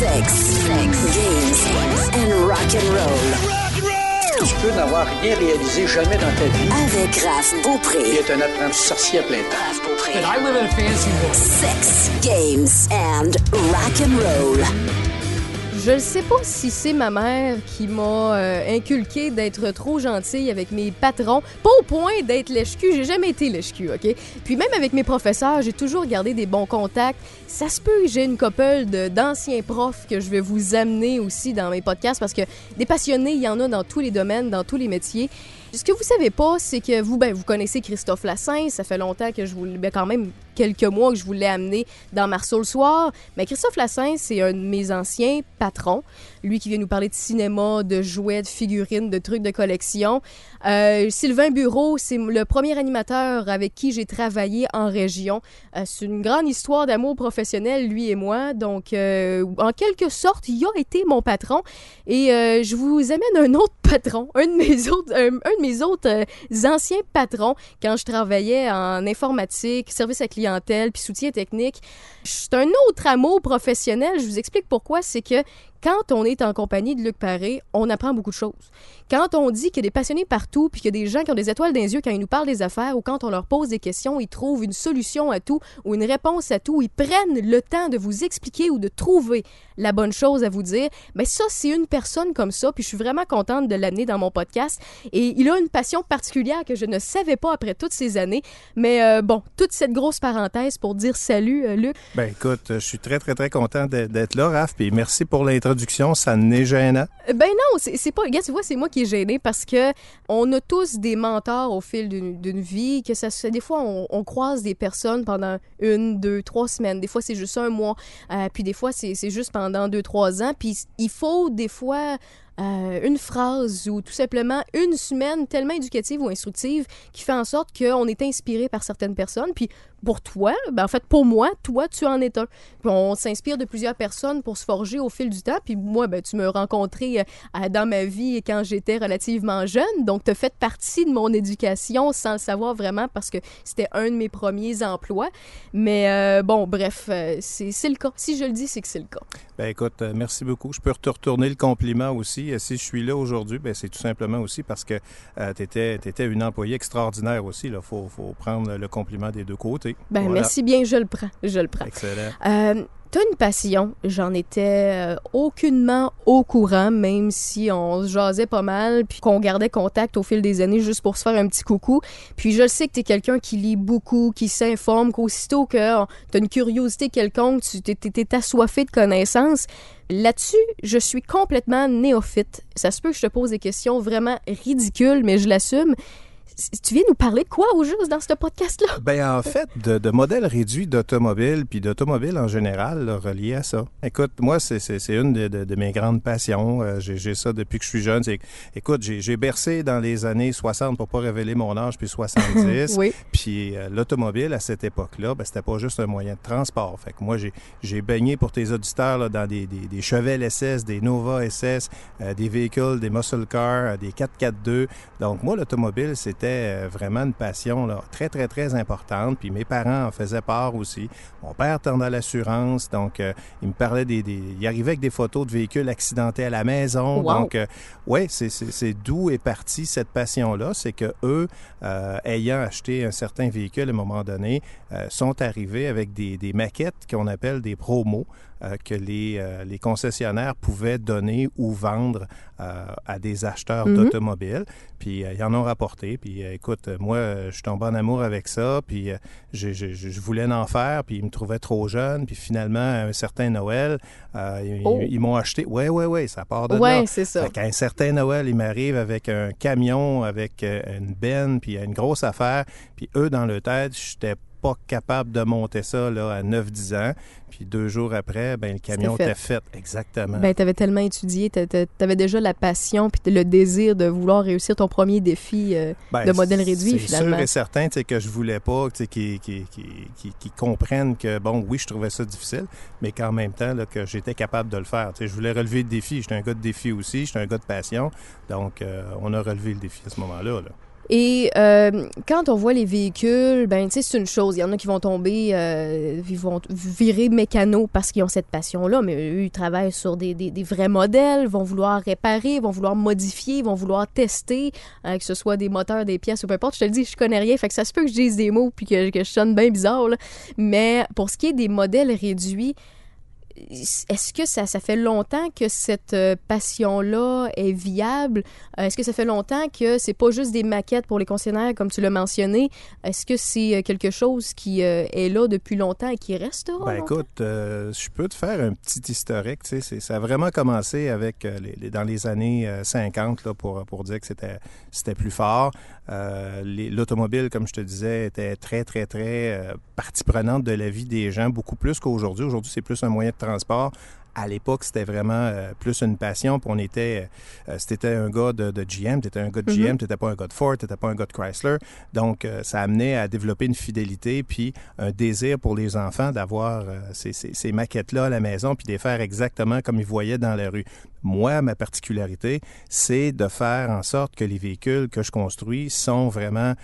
Sex, sex, games and rock and roll. Tu peux n'avoir rien réalisé jamais dans ta vie Avec Raph Beaupré. être un apprenti sorcier à plein temps. Raph Beaupré. I live in a fancy world. Sex, games and rock and roll. Je ne sais pas si c'est ma mère qui m'a euh, inculqué d'être trop gentille avec mes patrons. Pas au point d'être lèche-cul, j'ai jamais été lèche-cul, OK? Puis même avec mes professeurs, j'ai toujours gardé des bons contacts. Ça se peut que j'ai une couple d'anciens profs que je vais vous amener aussi dans mes podcasts parce que des passionnés, il y en a dans tous les domaines, dans tous les métiers. Ce que vous savez pas, c'est que vous, ben, vous connaissez Christophe Lassin. Ça fait longtemps que je vous, ben, quand même quelques mois que je vous l'ai amené dans Marceau le soir. Mais Christophe Lassin, c'est un de mes anciens patrons. Lui qui vient nous parler de cinéma, de jouets, de figurines, de trucs de collection. Euh, Sylvain Bureau, c'est le premier animateur avec qui j'ai travaillé en région. Euh, c'est une grande histoire d'amour professionnel, lui et moi. Donc, euh, en quelque sorte, il a été mon patron. Et je vous amène un autre patron, un de mes autres, un, un de mes autres anciens patrons quand je travaillais en informatique, service à clientèle, puis soutien technique. C'est un autre amour professionnel. Je vous explique pourquoi. C'est que quand on est en compagnie de Luc Paré, on apprend beaucoup de choses. Quand on dit qu'il y a des passionnés partout, puis qu'il y a des gens qui ont des étoiles dans les yeux quand ils nous parlent des affaires, ou quand on leur pose des questions, ils trouvent une solution à tout ou une réponse à tout, ils prennent le temps de vous expliquer ou de trouver la bonne chose à vous dire. Mais ça, c'est une personne comme ça, puis je suis vraiment contente de l'amener dans mon podcast. Et il a une passion particulière que je ne savais pas après toutes ces années. Mais euh, bon, toute cette grosse parenthèse pour dire salut, euh, Luc. Ben écoute, je suis très, très, très content d'être là, Raph, puis merci pour l'introduction, ça n'est gênant. Ben non, c'est c'est pas. Regarde, tu vois, c'est moi qui gêné parce que on a tous des mentors au fil d'une vie. Que ça, des fois, on, croise des personnes pendant une, deux, trois semaines. Des fois, c'est juste un mois. Euh, puis des fois, c'est juste pendant deux, trois ans. Puis il faut des fois. Euh, une phrase ou tout simplement une semaine tellement éducative ou instructive qui fait en sorte qu'on est inspiré par certaines personnes. Puis pour toi, ben en fait pour moi, toi tu en es un. Puis on s'inspire de plusieurs personnes pour se forger au fil du temps. Puis moi, ben tu m'as rencontré euh, dans ma vie quand j'étais relativement jeune, donc tu as fait partie de mon éducation sans le savoir vraiment parce que c'était un de mes premiers emplois. Mais euh, bon, bref, c'est le cas. Si je le dis, c'est que c'est le cas. Ben écoute, merci beaucoup. Je peux te retourner le compliment aussi. Euh, Si je suis là aujourd'hui, ben c'est tout simplement aussi parce que tu étais, une employée extraordinaire aussi. Il faut, faut prendre le compliment des deux côtés. Ben Voilà. merci bien, je le prends, je le prends. Excellent. Euh, T'as une passion, j'en étais euh, aucunement au courant, même si on se jasait pas mal, puis qu'on gardait contact au fil des années juste pour se faire un petit coucou. Puis je le sais que t'es quelqu'un qui lit beaucoup, qui s'informe, qu'aussitôt que oh, t'as une curiosité quelconque, tu t'es assoiffé de connaissances. Là-dessus, je suis complètement néophyte. Ça se peut que je te pose des questions vraiment ridicules, mais je l'assume. Tu viens nous parler de quoi au juste dans ce podcast-là? Ben en fait, de, de modèles réduits d'automobiles, puis d'automobiles en général, là, reliés à ça. Écoute, moi, c'est, une de, de- de mes grandes passions. Euh, j'ai, ça depuis que je suis jeune. C'est, écoute, j'ai, bercé dans les années 60, pour pas révéler mon âge, puis 70. Oui. Puis euh, l'automobile, à cette époque-là, ben, c'était pas juste un moyen de transport. Fait que moi, j'ai, baigné pour tes auditeurs là, dans des, des, des Chevelle SS, des Nova SS, euh, des véhicules, des muscle cars, des 4x4-2. Donc moi, l'automobile, c'était euh, vraiment une passion là, très, très, très importante. Puis mes parents en faisaient part aussi. Mon père dans l'assurance, donc euh, il me parlait des, des... Il arrivait avec des photos de véhicules accidentés à la maison. Wow. Donc, euh, ouais, c'est, d'où est partie cette passion-là. C'est que eux, euh, ayant acheté un certain véhicule à un moment donné, sont arrivés avec des, des maquettes qu'on appelle des promos que les, euh, les concessionnaires pouvaient donner ou vendre euh, à des acheteurs Mhm. d'automobiles. Puis euh, ils en ont rapporté. Puis euh, écoute, euh, moi, euh, je suis tombé en amour avec ça. Puis euh, je, je- je- voulais en faire. Puis ils me trouvaient trop jeune. Puis finalement, à un certain Noël, euh, ils, Oh. ils m'ont acheté. Ouais, ouais, ouais, ça part de Ouais, là. c'est ça. Fait qu'à un certain Noël, ils m'arrivent avec un camion, avec euh, une benne, puis une grosse affaire. Puis eux, dans leur tête, j'étais pas capable de monter ça là, à 9-10 ans. Puis deux jours après, ben, le camion était fait. Exactement. Ben, t'avais tellement étudié, t'a- t'avais déjà la passion puis le désir de vouloir réussir ton premier défi euh, Ben, de modèle réduit, c'est finalement. sûr et certain tu que je voulais pas tu qu'ils comprennent que, bon, oui, je trouvais ça difficile, mais qu'en même temps, là, que j'étais capable de le faire. Tu je voulais relever le défi. J'étais un gars de défi aussi, j'étais un gars de passion. Donc, euh, on a relevé le défi à ce moment-là. là. Et euh, quand on voit les véhicules, ben, c'est une chose. Il y en a qui vont tomber, euh, ils vont virer mécano parce qu'ils ont cette passion-là, mais eux, ils travaillent sur des, des, des, vrais modèles, vont vouloir réparer, vont vouloir modifier, vont vouloir tester, euh, que ce soit des moteurs, des pièces ou peu importe. Je te le dis, je connais rien, fait que ça se peut que je dise des mots puis que, que je sonne bien bizarre, là. Mais pour ce qui est des modèles réduits, est-ce que ça, ça fait longtemps que cette euh, passion-là est viable? Euh, est-ce que ça fait longtemps que c'est pas juste des maquettes pour les concessionnaires, comme tu l'as mentionné? Est-ce que c'est euh, quelque chose qui est là depuis longtemps et qui restera? Ben écoute, je peux te faire un petit historique. Tu sais, ça a vraiment commencé avec les, dans les années 50 là, pour, pour dire que c'était, c'était plus fort. l'automobile, comme je te disais, était très, très, très partie prenante de la vie des gens, beaucoup plus qu'aujourd'hui. Aujourd'hui, c'est plus un moyen de transport. À l'époque, c'était vraiment euh, plus une passion. Puis on était, euh, c'était un gars de, de GM, t'étais un gars de GM, mm-hmm. t'étais pas un gars de Ford, t'étais pas un gars de Chrysler. Donc, euh, ça amenait à développer une fidélité puis un désir pour les enfants d'avoir ces, ces, ces maquettes-là à la maison puis de les faire exactement comme ils voyaient dans la rue. Moi, ma particularité, c'est de faire en sorte que les véhicules que je construis sont vraiment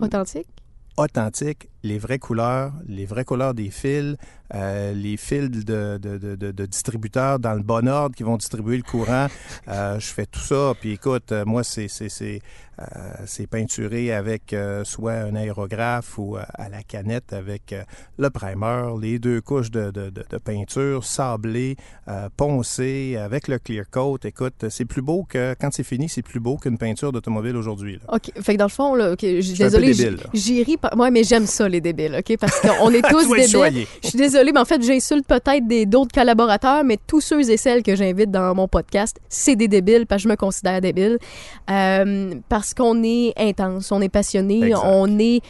authentiques? authentiques, les vraies couleurs, les vraies couleurs des fils, euh, les fils de, de, de, de, distributeurs dans le bon ordre qui vont distribuer le courant. Euh, je fais tout ça. Puis écoute, euh, moi, c'est, c'est peinturé avec soit un aérographe ou à la canette avec le primer, les deux couches de peinture, sablé, poncé, avec le clear coat. Écoute, c'est plus beau que, quand c'est fini, c'est plus beau qu'une peinture d'automobile aujourd'hui. OK. Fait que dans le fond, là, okay, désolé, j'y ris. Moi, mais j'aime ça, les débiles, OK? Parce qu'on est tous débiles. Je suis désolée, mais en fait, j'insulte peut-être des, d'autres collaborateurs, mais tous ceux et celles que j'invite dans mon podcast, c'est des débiles, parce que je me considère débile. Euh, parce qu'on est intense, on est passionné, on est...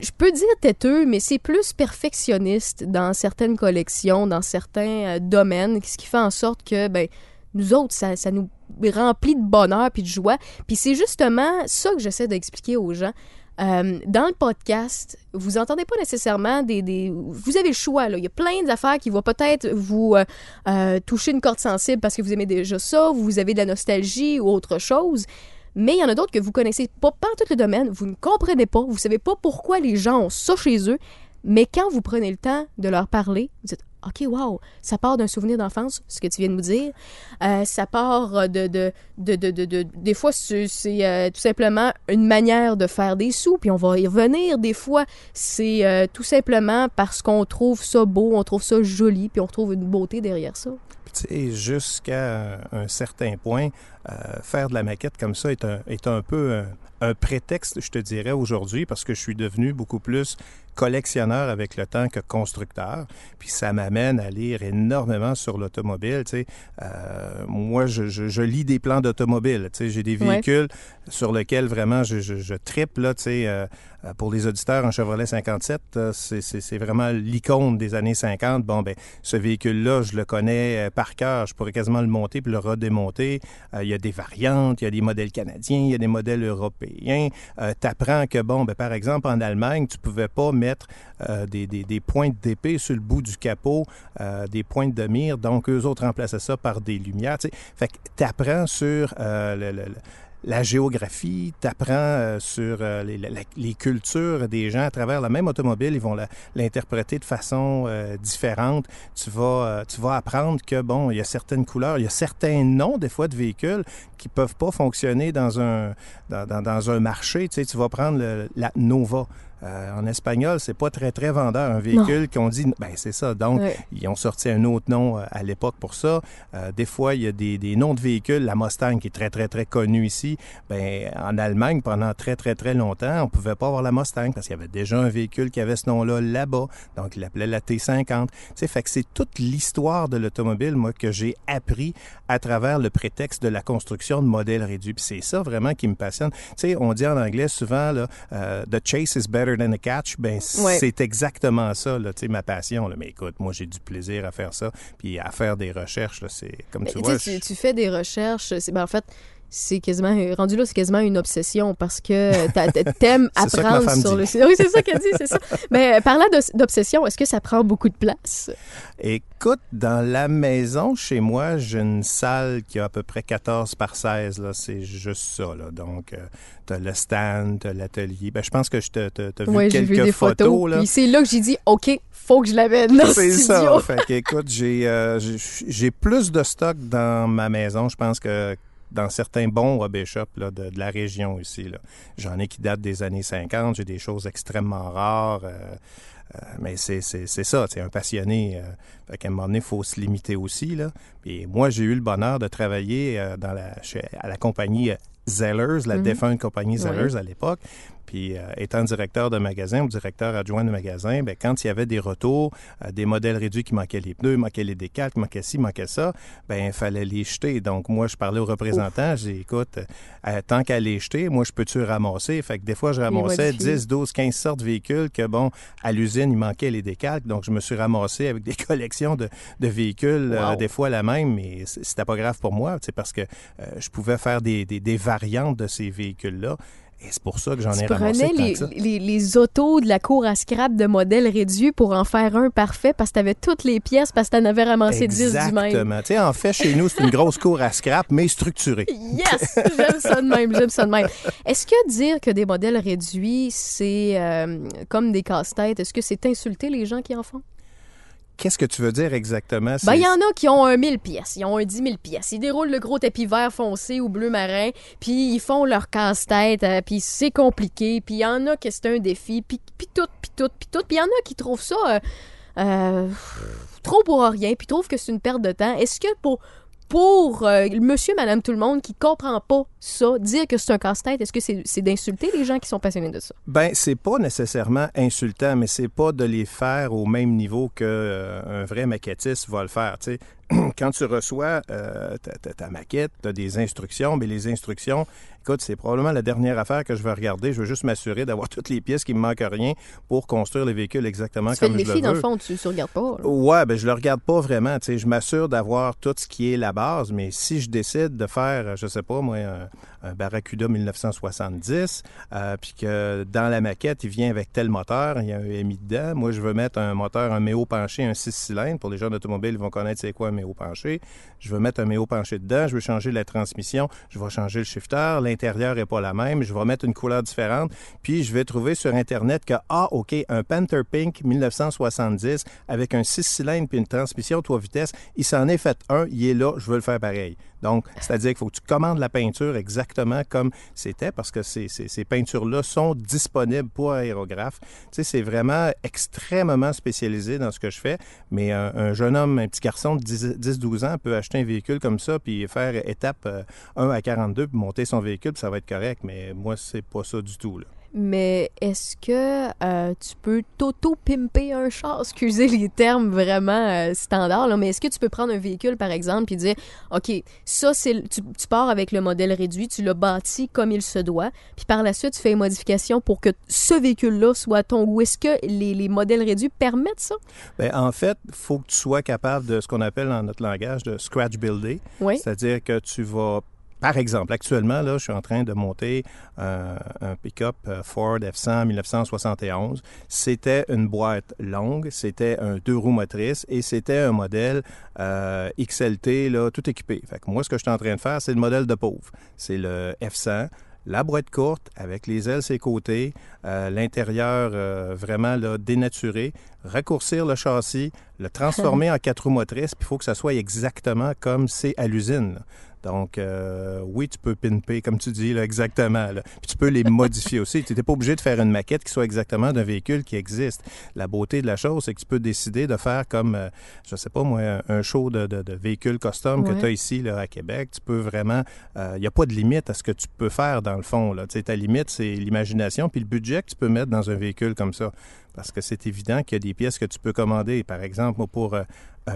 Je peux dire têteux, mais c'est plus perfectionniste dans certaines collections, dans certains euh, domaines, ce qui fait en sorte que, ben, nous autres, ça, ça nous remplit de bonheur puis de joie. Puis c'est justement ça que j'essaie d'expliquer aux gens. Euh, dans le podcast, vous entendez pas nécessairement des, des... Vous avez le choix, là. Il y a plein d'affaires qui vont peut-être vous euh, euh, toucher une corde sensible parce que vous aimez déjà ça, vous avez de la nostalgie ou autre chose. Mais il y en a d'autres que vous connaissez pas, pas tout le domaine, vous ne comprenez pas, vous savez pas pourquoi les gens ont ça chez eux. Mais quand vous prenez le temps de leur parler, vous dites OK, wow, ça part d'un souvenir d'enfance, ce que tu viens de nous dire. Euh, ça part de, de, de, de, Des fois, c'est euh, tout simplement une manière de faire des sous, puis on va y revenir. Des fois, c'est euh, tout simplement parce qu'on trouve ça beau, on trouve ça joli, puis on trouve une beauté derrière ça. Tu sais, jusqu'à un certain point, faire de la maquette comme ça est un, est un peu un prétexte, je te dirais, aujourd'hui, parce que je suis devenu beaucoup plus collectionneur avec le temps que constructeur. Puis ça m'amène à lire énormément sur l'automobile. Tu sais, euh, moi, je, je, je, lis des plans d'automobile. Tu sais, j'ai des véhicules sur lesquels vraiment je, je, je tripe. Là, tu sais, euh, pour les auditeurs, un Chevrolet 57, euh, c'est vraiment l'icône des années 50. Bon, ben, ce véhicule-là, je le connais par cœur. Je pourrais quasiment le monter puis le redémonter. Euh, il y a des variantes, il y a des modèles canadiens, il y a des modèles européens. Tu apprends que, bon, ben, par exemple, en Allemagne, tu pouvais pas mettre euh, des, des, des, pointes d'épée sur le bout du capot, euh, des pointes de mire. Donc, eux autres remplaçaient ça par des lumières. T'sais. Fait que tu apprends sur euh, la géographie, tu apprends sur les, cultures des gens à travers la même automobile, ils vont l'interpréter de façon euh, différente. Tu vas, tu vas apprendre que, bon, il y a certaines couleurs, il y a certains noms, des fois, de véhicules qui peuvent pas fonctionner dans un, dans, un marché. Tu sais, tu vas prendre la Nova. Euh, en espagnol, c'est pas très, très vendeur. Un véhicule qu'on dit, ben c'est ça. Donc, ils ont sorti un autre nom euh, à l'époque pour ça. Euh, des fois, il y a des, des, noms de véhicules. La Mustang, qui est très, très, très connue ici. Ben, en Allemagne, pendant très, très, très longtemps, on pouvait pas avoir la Mustang parce qu'il y avait déjà un véhicule qui avait ce nom-là là-bas. Donc, il l'appelait la T50. Tu sais, fait que c'est toute l'histoire de l'automobile, moi, que j'ai appris à travers le prétexte de la construction de modèles réduits. Puis c'est ça vraiment qui me passionne. Tu sais, on dit en anglais souvent, là, The chase is better than a catch, ben c'est exactement ça, là, ma passion. Là. Mais écoute, moi, j'ai du plaisir à faire ça, puis à faire des recherches. C'est comme tu vois. Tu, tu, fais des recherches. Ben, en fait, c'est quasiment rendu là c'est quasiment une obsession parce que t'a- t'a- t'aimes apprendre sur dit. le oui c'est ça qu'elle dit c'est ça mais euh, parlant d'obsession est-ce que ça prend beaucoup de place? Écoute, dans la maison, chez moi, j'ai une salle qui a à peu près 14 par 16. Là. C'est juste ça. Là. Donc, tu as le stand, tu as l'atelier. Ben, je pense que je te, t'as vu ouais quelques vu des photos, là. puis c'est là que j'ai dit ok faut que je l'amène C'est ça. Fait écoute, j'ai euh, j'ai- j'ai plus de stock dans ma maison, je pense que dans certains bons hobby shops là, de, de la région ici. J'en ai qui datent des années 50. J'ai des choses extrêmement rares. euh, euh, mais c'est ça, c'est un passionné. Euh, fait qu'à un moment donné, il faut se limiter aussi. Là. Puis moi, j'ai eu le bonheur de travailler dans la, chez- à la compagnie Zellers, la Mhm. défunte compagnie Oui. Zellers à l'époque. Puis, euh, étant directeur de magasin ou directeur adjoint de magasin, ben, quand il y avait des retours, euh, des modèles réduits qui manquaient les pneus, manquaient les décals, qui manquaient ci, manquaient ça, ben, il fallait les jeter. Donc, moi, je parlais aux représentants, j'ai dit, écoute, euh, tant qu'à les jeter, moi, je peux-tu ramasser? Fait que des fois, je ramassais modifier. 10, 12, 15 sortes de véhicules que, bon, à l'usine, il manquait les décals. Donc, je me suis ramassé avec des collections de, de véhicules, Wow. des fois la même, mais c'était pas grave pour moi, c'est parce que je pouvais faire des, des, des variantes de ces véhicules-là. Et c'est pour ça que j'en ai tu ramassé tant les, que ça. les, les autos de la cour à scrap de modèles réduits pour en faire un parfait parce que t'avais toutes les pièces parce que t'en avais ramassé 10 du même. Exactement. Tu sais, en fait, chez nous, c'est une grosse cour à scrap, mais structurée. Yes! J'aime ça de même, j'aime ça de même. Est-ce que dire que des modèles réduits, c'est euh, comme des casse-têtes, est-ce que c'est insulter les gens qui en font? Qu'est-ce que tu veux dire exactement? Ben, il y en a qui ont un 1000 pièces, ils ont un 10 000 pièces. Ils déroulent le gros tapis vert foncé ou bleu marin, puis ils font leur casse-tête, euh, puis c'est compliqué, puis il y en a que c'est un défi, puis, puis tout, puis tout, puis tout. Puis il y en a qui trouvent ça euh, euh, trop pour rien, puis trouvent que c'est une perte de temps. Est-ce que pour, pour euh, monsieur, madame, tout le monde qui comprend pas ça, dire que c'est un casse-tête, est-ce que c'est d'insulter les gens qui sont passionnés de ça? Ben, c'est pas nécessairement insultant, mais c'est pas de les faire au même niveau qu'un vrai maquettiste va le faire. Quand tu reçois euh, ta, ta- ta maquette, tu as des instructions, mais les instructions, écoute, c'est probablement la dernière affaire que je vais regarder. Je veux juste m'assurer d'avoir toutes les pièces qui me manquent rien pour construire les véhicules exactement Tu fais comme le je défi, dans le fond, tu ne regardes pas. là. Ouais, ben je le regarde pas vraiment. Tu sais, je m'assure d'avoir tout ce qui est la base, mais si je décide de faire, je sais pas moi, Barracuda 1970, euh, puis que dans la maquette il vient avec tel moteur, il y a un MI dedans. Moi, je veux mettre un moteur, un méo penché, un 6 cylindres. Pour les gens d'automobile, ils vont connaître c'est quoi un méo penché. Je veux mettre un méo penché dedans. Je veux changer la transmission. Je vais changer le shifter. L'intérieur est pas la même. Je vais mettre une couleur différente. Puis je vais trouver sur internet que ah ok, un Panther Pink 1970 avec un 6 cylindres puis une transmission 3 vitesses, il s'en est fait un, il est là, je veux le faire pareil. Donc, c'est-à-dire qu'il faut que tu commandes la peinture exactement comme c'était parce que ces, peintures-là sont disponibles pour aérographe. Tu sais, c'est vraiment extrêmement spécialisé dans ce que je fais, mais un, un jeune homme, un petit garçon de 10 10-12 ans peut acheter un véhicule comme ça puis faire étape euh, 1 à 42 puis monter son véhicule, ça va être correct, mais moi, c'est pas ça du tout. Mais est-ce que euh, tu peux t'auto-pimper un char? Excusez les termes vraiment euh, standards, là, mais est-ce que tu peux prendre un véhicule, par exemple, puis dire, OK, ça, c'est le- tu, tu pars avec le modèle réduit, tu l'as bâti comme il se doit, puis par la suite, tu fais une modification pour que ce véhicule-là soit ton goût. Est-ce que les, les modèles réduits permettent ça? Ben, en fait, il faut que tu sois capable de ce qu'on appelle dans notre langage de scratch builder. Oui. C'est-à-dire que tu vas, par exemple, actuellement, là, je suis en train de monter un, un pick-up euh, Ford F100 1971. C'était une boîte longue, c'était un deux roues motrices et c'était un modèle euh, XLT, là, tout équipé. Fait que moi, ce que je suis en train de faire, c'est le modèle de pauvre. C'est le F100 la boîte courte avec les ailes ses côtés, euh, l'intérieur euh, vraiment là, dénaturé, raccourcir le châssis, le transformer en quatre roues motrices, puis il faut que ça soit exactement comme c'est à l'usine. Donc, euh, oui, tu peux pimper, comme tu dis, là, exactement. là. Puis tu peux les modifier aussi. Tu n'es pas obligé de faire une maquette qui soit exactement d'un véhicule qui existe. La beauté de la chose, c'est que tu peux décider de faire comme, euh, je sais pas moi, un- show de, de, de véhicules custom que tu as ici là, à Québec. Tu peux vraiment... Il n'y a pas de limite à ce que tu peux faire dans le fond. Là. Tu sais, ta limite, c'est l'imagination puis le budget que tu peux mettre dans un véhicule comme ça. Parce que c'est évident qu'il y a des pièces que tu peux commander. Par exemple, moi, pour euh,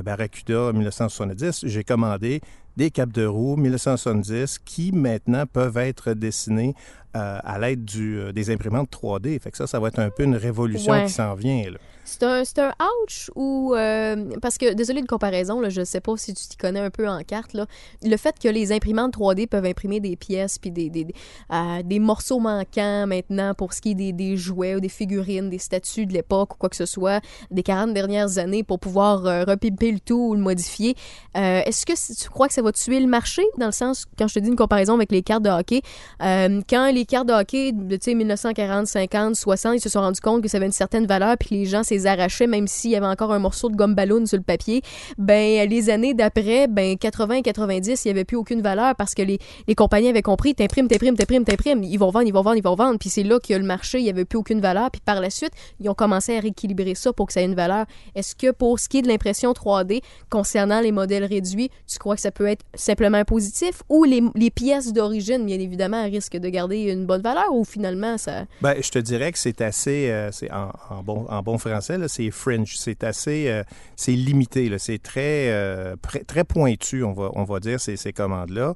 Barracuda 1970, j'ai commandé des capes de roue 1970 qui maintenant peuvent être dessinés euh, à l'aide du, euh, des imprimantes 3D. Fait que ça, ça va être un peu une révolution Ouais. qui s'en vient. C'est un, c'est un ouch ou. euh, parce que, désolé de comparaison, là, je sais pas si tu t'y connais un peu en carte. Là. Le fait que les imprimantes 3D peuvent imprimer des pièces puis des, des, euh, des morceaux manquants maintenant pour ce qui est des, des jouets ou des figurines, des statues de l'époque ou quoi que ce soit, des 40 dernières années pour pouvoir euh, le tout ou le modifier. Euh, Est-ce que tu crois que ça va tuer le marché dans le sens, quand je te dis une comparaison avec les cartes de hockey, euh, quand les cartes de hockey de tu sais, 1940, 50, 60, ils se sont rendus compte que ça avait une certaine valeur puis les gens s'les arrachaient même s'il y avait encore un morceau de gomme ballon sur le papier, ben les années d'après, ben 80 et 90, il n'y avait plus aucune valeur parce que les, les compagnies avaient compris, t'imprimes, t'imprimes, t'imprimes, t'imprimes, ils vont vendre, ils vont vendre, ils vont vendre, puis c'est là que le marché, il n'y avait plus aucune valeur, puis par la suite, ils ont commencé à rééquilibrer ça pour que ça ait une valeur. Est-ce que pour ce qui est de l'impression 3D, concernant les modèles réduits, tu crois que ça peut être simplement positif ou les, pièces d'origine, bien évidemment, risquent de garder une bonne valeur ou finalement ça... Ben, je te dirais que c'est assez, euh, en, bon, en bon français, c'est fringe. C'est assez, euh, limité. C'est très, euh, très pointu, on va, on va dire, ces, commandes-là.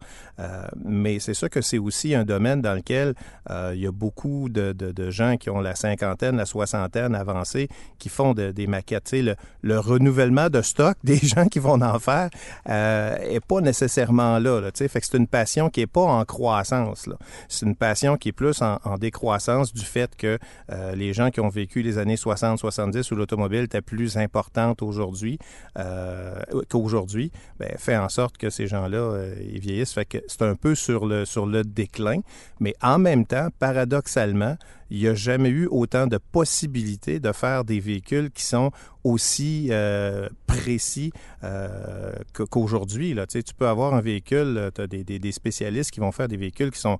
Mais c'est sûr que c'est aussi un domaine dans lequel il y a beaucoup de, gens qui ont la cinquantaine, la soixantaine avancée, qui font de- des maquettes. Le, le renouvellement de des gens qui vont en faire euh, pas nécessairement là. fait c'est une passion qui est pas en croissance. C'est une passion qui est plus en, décroissance du fait que euh, les gens qui ont vécu les années 60-70 où l'automobile était plus importante aujourd'hui euh, qu'aujourd'hui, ben, fait en sorte que ces gens-là, euh, ils vieillissent. C'est un peu sur le déclin. Mais en même temps, paradoxalement, il n'y a jamais eu autant de possibilités de faire des véhicules qui sont aussi euh, précis euh, qu'aujourd'hui. Tu sais, tu peux avoir un véhicule, tu as des, des- des spécialistes qui vont faire des véhicules qui sont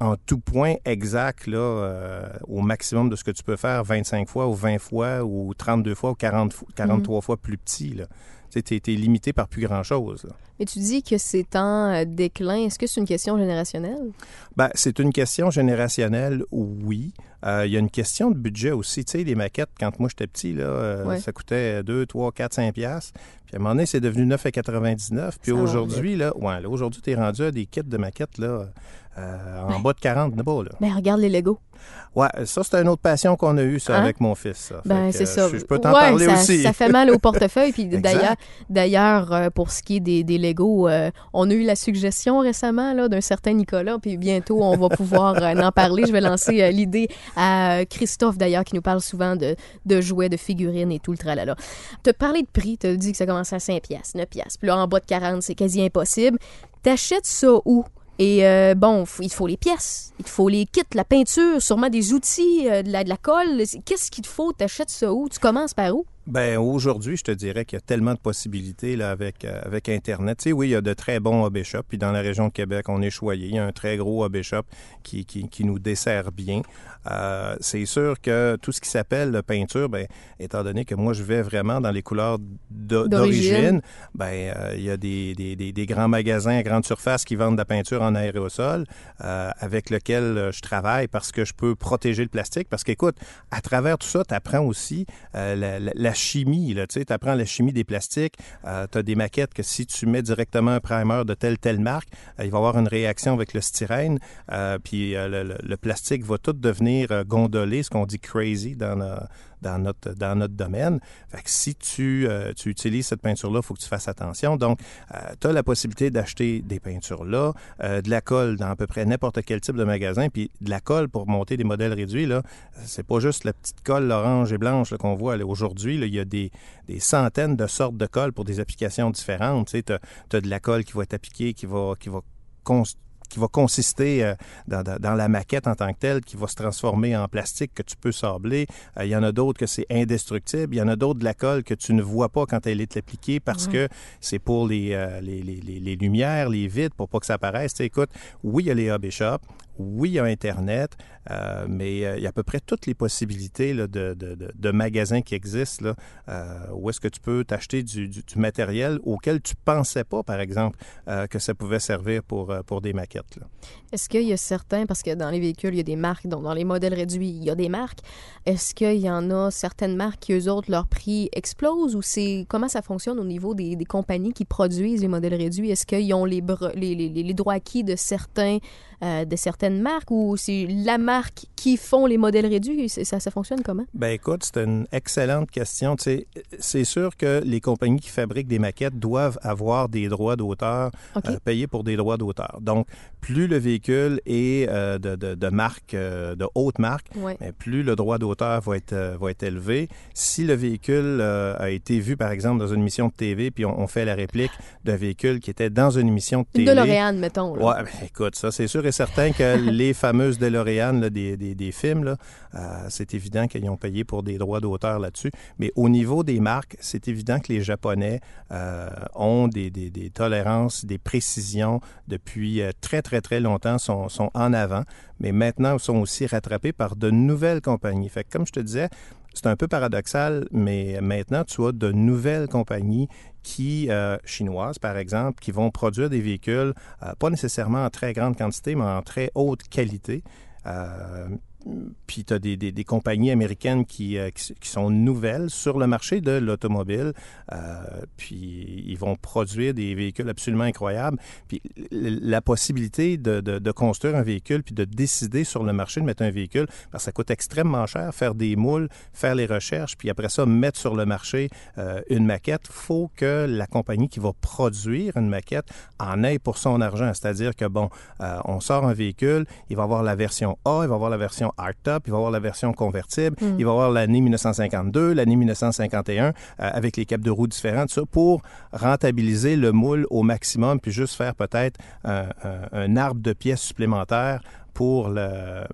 en tout point exact là, euh, au maximum de ce que tu peux faire 25 fois ou 20 fois ou 32 fois ou 40, fo- 43 fois plus petit. Là. Tu es, limité par plus grand-chose. Mais tu dis que c'est en euh, déclin. Est-ce que c'est une question générationnelle? Ben, c'est une question générationnelle, oui. Euh, Il y a une question de budget aussi. Tu sais, les maquettes, quand moi j'étais petit, là, euh, Ouais. ça coûtait 2, 3, 4, 5 piastres. Puis à un moment donné, c'est devenu 9,99. Puis aujourd'hui, là, ouais, là, aujourd'hui, tu es rendu à des kits de maquettes là, euh, en bas de 40 là-bas. Là. Mais regarde les Lego. Ouais, ça, c'est une autre passion qu'on a eue, ça, Hein? avec mon fils. ça. Ben, c'est ça. Je, je peux t'en Ouais, parler ça, aussi. Ça fait mal au portefeuille. Puis d'ailleurs, d'ailleurs, pour ce qui est des, des Lego, euh, on a eu la suggestion récemment là, d'un certain Nicolas. Puis bientôt, on va pouvoir euh, en parler. Je vais lancer l'idée à euh, Christophe, d'ailleurs, qui nous parle souvent de, jouets, de figurines et tout le tralala. As parlé de prix. As dit que ça commençait à 5 piastres, 9 piastres. Puis là, en bas de 40, c'est quasi impossible. T'achètes ça où? Et euh, bon, il te faut les pièces, il te faut les kits, la peinture, sûrement des outils, euh, de, la, de la colle. Qu'est-ce qu'il te faut? T'achètes ça où? Tu commences par où? Ben aujourd'hui, je te dirais qu'il y a tellement de possibilités là, avec, euh, avec Internet. Tu sais, oui, il y a de très bons hobby shops. Puis dans la région de Québec, on est choyé. Il y a un très gros hobby shop qui, qui, qui nous dessert bien. Euh, c'est sûr que tout ce qui s'appelle peinture, ben, étant donné que moi, je vais vraiment dans les couleurs d'o- D'origine. ben, euh, il y a des, des, des, des grands magasins à grande surface qui vendent de la peinture en aérosol euh, avec lequel je travaille parce que je peux protéger le plastique. Parce qu'écoute, à travers tout ça, tu apprends aussi la, la- la chimie. Tu apprends la chimie des plastiques. tu as des maquettes que si tu mets directement un primer de telle telle marque, euh, il va avoir une réaction avec le styrène. euh, puis euh, le, plastique va tout devenir euh, gondolé, ce qu'on dit crazy dans, euh, dans, notre, dans notre domaine. Si tu, euh, tu utilises cette peinture-là, il faut que tu fasses attention. Donc, tu as la possibilité d'acheter des peintures-là, euh, de la colle dans à peu près n'importe quel type de magasin, puis de la colle pour monter des modèles réduits, là, c'est pas juste la petite colle orange et blanche qu'on voit aujourd'hui. Il y a des, des centaines de sortes de colle pour des applications différentes. Tu as, de la colle qui va être appliquée, qui va, qui va qui va consister euh, dans, la maquette en tant que telle, qui va se transformer en plastique que tu peux sabler. Euh, Il y en a d'autres que c'est indestructible. Il y en a d'autres de la colle que tu ne vois pas quand elle est appliquée parce que c'est pour les, euh, les, les- les- les lumières, les vitres, pour pas que ça apparaisse. Écoute, oui, il y a les hobby shops. Oui, il y a Internet, euh, mais euh, il y a à peu près toutes les possibilités de, magasins qui existent euh, où est-ce que tu peux t'acheter du, matériel auquel tu pensais pas, par exemple, que ça pouvait servir pour, des maquettes. Est-ce qu'il y a certains, parce que dans les véhicules, il y a des marques, donc dans les modèles réduits, il y a des marques. Est-ce qu'il y en a certaines marques qui, eux autres, leur prix explose ou c'est comment ça fonctionne au niveau des, compagnies qui produisent les modèles réduits? Est-ce qu'ils ont les- les droits acquis de certains euh, de certaines marques ou c'est la marque qui font les modèles réduits? Ça, ça fonctionne comment? Ben écoute, c'est une excellente question. C'est sûr que les compagnies qui fabriquent des maquettes doivent avoir des droits d'auteur, OK. euh, payés pour des droits d'auteur. Donc, plus le véhicule est euh, de, de, de marque, euh, de haute marque, Ouais. mais plus le droit d'auteur va être, euh, va être élevé. Si le véhicule euh, a été vu, par exemple, dans une émission de TV, puis on, on fait la réplique d'un véhicule qui était dans une émission de Une télé. DeLorean, mettons. là. Ouais, ben, écoute, ça, c'est sûr et certain que les fameuses DeLorean là, des, des, des films, là, euh, c'est évident qu'ils ont payé pour des droits d'auteur là-dessus. Mais au niveau des marques, c'est évident que les Japonais euh, ont des, tolérances, des précisions depuis euh, très, très, très longtemps, sont, sont en avant. Mais maintenant, ils sont aussi rattrapés par de nouvelles compagnies. Fait que, comme je te disais, c'est un peu paradoxal, mais maintenant, tu as de nouvelles compagnies qui, euh, chinoises par exemple, qui vont produire des véhicules, euh, pas nécessairement en très grande quantité, mais en très haute qualité. Puis tu as des, des, des, compagnies américaines qui, euh, qui, sont nouvelles sur le marché de l'automobile. Euh, puis ils vont produire des véhicules absolument incroyables. Puis la possibilité de, de, de, construire un véhicule puis de décider sur le marché de mettre un véhicule, parce que ça coûte extrêmement cher, faire des moules, faire les recherches, puis après ça, mettre sur le marché euh, une maquette. faut que la compagnie qui va produire une maquette en ait pour son argent. C'est-à-dire que, bon, euh, on sort un véhicule, il va avoir la version A, il va avoir la version hardtop, il va avoir la version convertible, mm. il va avoir l'année 1952, l'année 1951, euh, avec les capes de roues différentes, ça, pour rentabiliser le moule au maximum, puis juste faire peut-être un, arbre de pièces supplémentaires pour le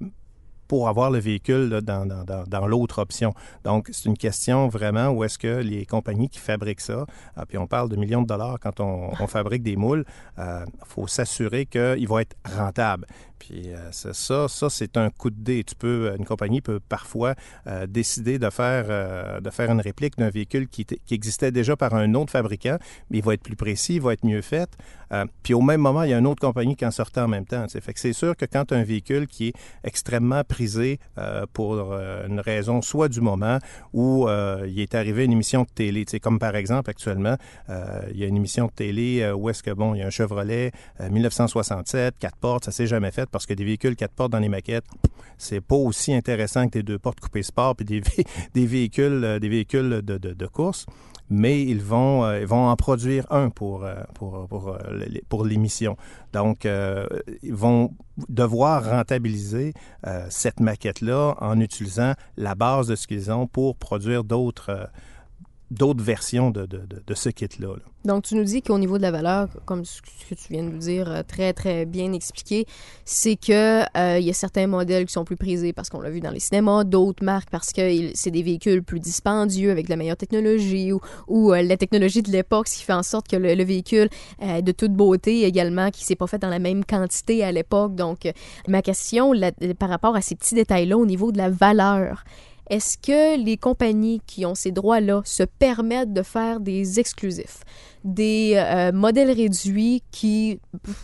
pour avoir le véhicule là, dans, dans, dans l'autre option. Donc, c'est une question vraiment où est-ce que les compagnies qui fabriquent ça, euh, puis on parle de millions de dollars quand on, on fabrique des moules, il euh, faut s'assurer qu'ils vont être rentables. Puis euh, ça, ça c'est un coup de dé. Tu peux, une compagnie peut parfois euh, décider de faire, euh, de faire une réplique d'un véhicule qui, existait déjà par un autre fabricant, mais il va être plus précis, il va être mieux fait. Euh, puis au même moment, il y a une autre compagnie qui en sortait en même temps. T'sais. Fait que c'est sûr que quand un véhicule qui est extrêmement prisé euh, pour une raison soit du moment euh, il est arrivé une émission de télé, comme par exemple actuellement, euh, il y a une émission de télé où est-ce que bon, il y a un Chevrolet 1967, quatre portes, ça s'est jamais fait parce que des véhicules quatre portes dans les maquettes, c'est pas aussi intéressant que des deux portes coupées sport puis des, des véhicules, euh, des véhicules de, de, course. Mais ils vont, euh, ils vont en produire un pour, euh, pour, pour, pour l'émission. Donc, ils vont devoir rentabiliser cette maquette-là en utilisant la base de ce qu'ils ont pour produire d'autres d'autres versions de, ce kit-là. Là. Donc, tu nous dis qu'au niveau de la valeur, comme ce que tu viens de nous dire, euh, très, très bien expliqué, c'est que euh, il y a certains modèles qui sont plus prisés parce qu'on l'a vu dans les cinémas, d'autres marques parce que c'est des véhicules plus dispendieux avec la meilleure technologie ou, ou euh, la technologie de l'époque, ce qui fait en sorte que le, le véhicule euh, de toute beauté également, qui s'est pas fait dans la même quantité à l'époque. Donc, ma question par rapport à ces petits détails-là au niveau de la valeur, est-ce que les compagnies qui ont ces droits-là se permettent de faire des exclusifs, des euh, modèles réduits qui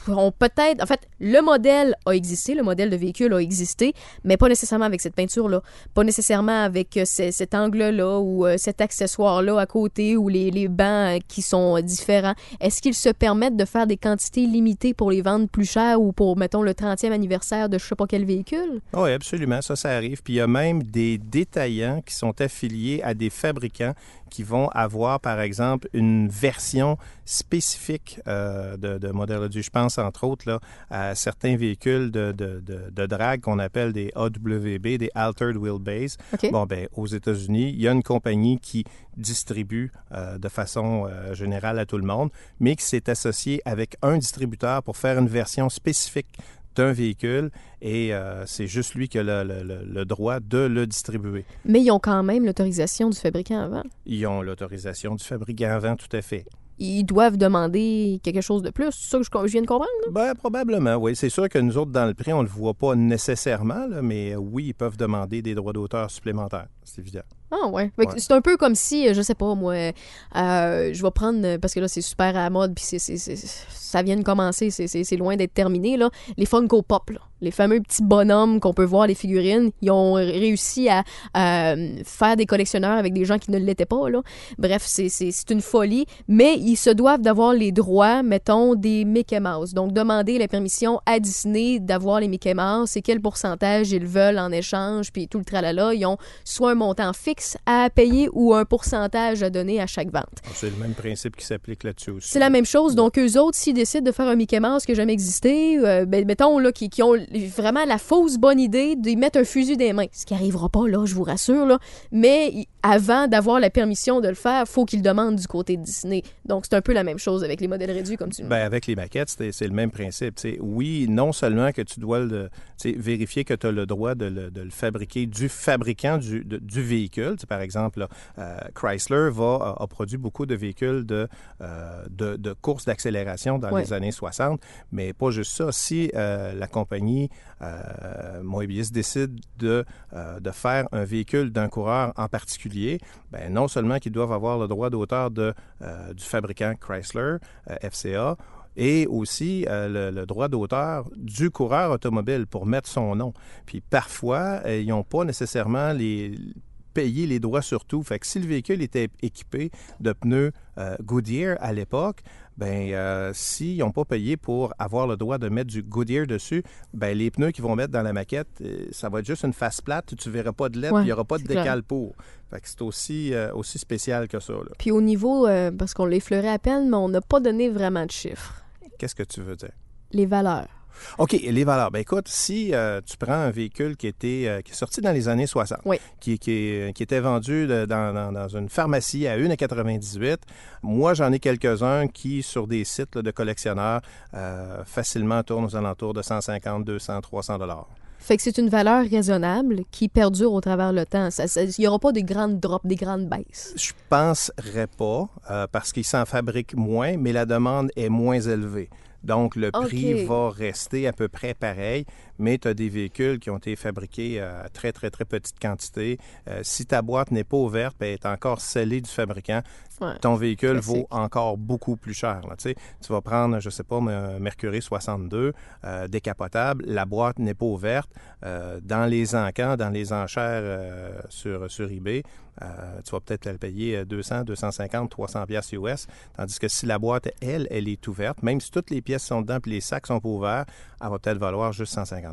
ont peut-être... En fait, le modèle a existé, le modèle de véhicule a existé, mais pas nécessairement avec cette peinture-là, pas nécessairement avec euh, cet angle-là ou euh, cet accessoire-là à côté ou les, les bancs qui sont différents. Est-ce qu'ils se permettent de faire des quantités limitées pour les vendre plus cher ou pour, mettons, le 30e anniversaire de je sais pas quel véhicule? Oui, absolument, ça, ça arrive. Puis il y a même des détaillants qui sont affiliés à des fabricants qui vont avoir, par exemple, une version spécifique euh, de, de modèle. Je pense, entre autres, là, à certains véhicules de, de, de, qu'on appelle des AWB, des Altered Wheelbase. Okay. Bon, ben, aux États-Unis, il y a une compagnie qui distribue euh, de façon euh, générale à tout le monde, mais qui s'est associée avec un distributeur pour faire une version spécifique d'un véhicule et euh, c'est juste lui qui a le, le, le, droit de le distribuer. Mais ils ont quand même l'autorisation du fabricant avant. Ils ont l'autorisation du fabricant avant, tout à fait. Ils doivent demander quelque chose de plus, c'est ça que je, je viens de comprendre? Là? Ben, probablement, oui. C'est sûr que nous autres, dans le prix, on ne le voit pas nécessairement, là, mais oui, ils peuvent demander des droits d'auteur supplémentaires, c'est évident. Ah ouais. C'est un peu comme si, euh, je sais pas moi, euh, je vais prendre, euh, parce que là c'est super à la mode, puis c'est, c'est- c'est- ça vient de commencer, c'est, loin d'être terminé, là. les Funko Pop, là. les fameux petits bonhommes qu'on peut voir, les figurines, ils ont réussi à, à, faire des collectionneurs avec des gens qui ne l'étaient pas. Là. Bref, c'est une folie, mais ils se doivent d'avoir les droits, mettons, des Mickey Mouse. Donc demander la permission à Disney d'avoir les Mickey Mouse et quel pourcentage ils veulent en échange, puis tout le tralala, ils ont soit un montant fixe à payer ou un pourcentage à donner à chaque vente. C'est le même principe qui s'applique là-dessus aussi. C'est la même chose. Donc, eux autres, s'ils décident de faire un Mickey Mouse qui n'a jamais existé, euh, ben, mettons, là, qui, qui ont vraiment la fausse bonne idée d'y mettre un fusil des mains. Ce qui arrivera pas, là, je vous rassure, là. Mais avant d'avoir la permission de le faire, faut qu'ils demandent du côté de Disney. Donc, c'est un peu la même chose avec les modèles réduits, comme tu le Ben, avec les maquettes, c'est le même principe. Tu sais, oui, non seulement que tu dois le, vérifier que tu as le droit de le, de le fabriquer du fabricant du, de- du véhicule. Sais, par exemple, là, euh, Chrysler va, a, a produit beaucoup de véhicules de, euh, de, de course d'accélération dans les années 60, mais pas juste ça. Si euh, la compagnie Moebius décide de, de faire un véhicule d'un coureur en particulier, ben, non seulement qu'ils doivent avoir le droit d'auteur de, du fabricant Chrysler, FCA, et aussi euh, le, le droit d'auteur du coureur automobile pour mettre son nom. Puis parfois, euh, ils n'ont pas nécessairement les payé les droits sur tout. Fait que si le véhicule était équipé de pneus euh, Goodyear à l'époque, ben euh, s'ils n'ont pas payé pour avoir le droit de mettre du Goodyear dessus, ben les pneus qu'ils vont mettre dans la maquette, euh, ça va être juste une face plate, tu verras pas de Ouais, puis il n'y aura pas de décal pour. Fait que c'est aussi, euh, aussi spécial que ça. là. Puis au niveau, parce qu'on l'a effleuré à peine, mais on n'a pas donné vraiment de chiffres. Qu'est-ce que tu veux dire? Les valeurs. OK, les valeurs? Ben écoute, si euh, tu prends un véhicule qui était euh, qui est sorti dans les années 60, Oui. qui, qui, est- qui était vendu de- dans, dans- dans une pharmacie à 1,98, moi j'en ai quelques-uns qui, sur des sites là, de collectionneurs, euh, facilement tournent aux alentours de 150, 200, 300 dollars. Fait que c'est une valeur raisonnable qui perdure au travers le temps. Il n'y aura pas de grandes drops, des grandes baisses. Je penserais pas, euh, parce qu'ils s'en fabriquent moins, mais la demande est moins élevée. Donc, le prix va rester à peu près pareil, mais tu as des véhicules qui ont été fabriqués à très, très, très petite quantité. Euh, si ta boîte n'est pas ouverte, ben, elle est encore scellée du fabricant, Ouais. ton véhicule Classique. vaut encore beaucoup plus cher. là. Tu sais, tu vas prendre, je sais pas, un Mercury 62 euh, décapotable, la boîte n'est pas ouverte. Euh, dans les encans, dans les enchères euh, sur, sur eBay, euh, tu vas peut-être la payer 200, 250, 300 pièces US. Tandis que si la boîte, elle, elle est ouverte, même si toutes les pièces sont dedans et les sacs sont pas ouverts, elle va peut-être valoir juste 150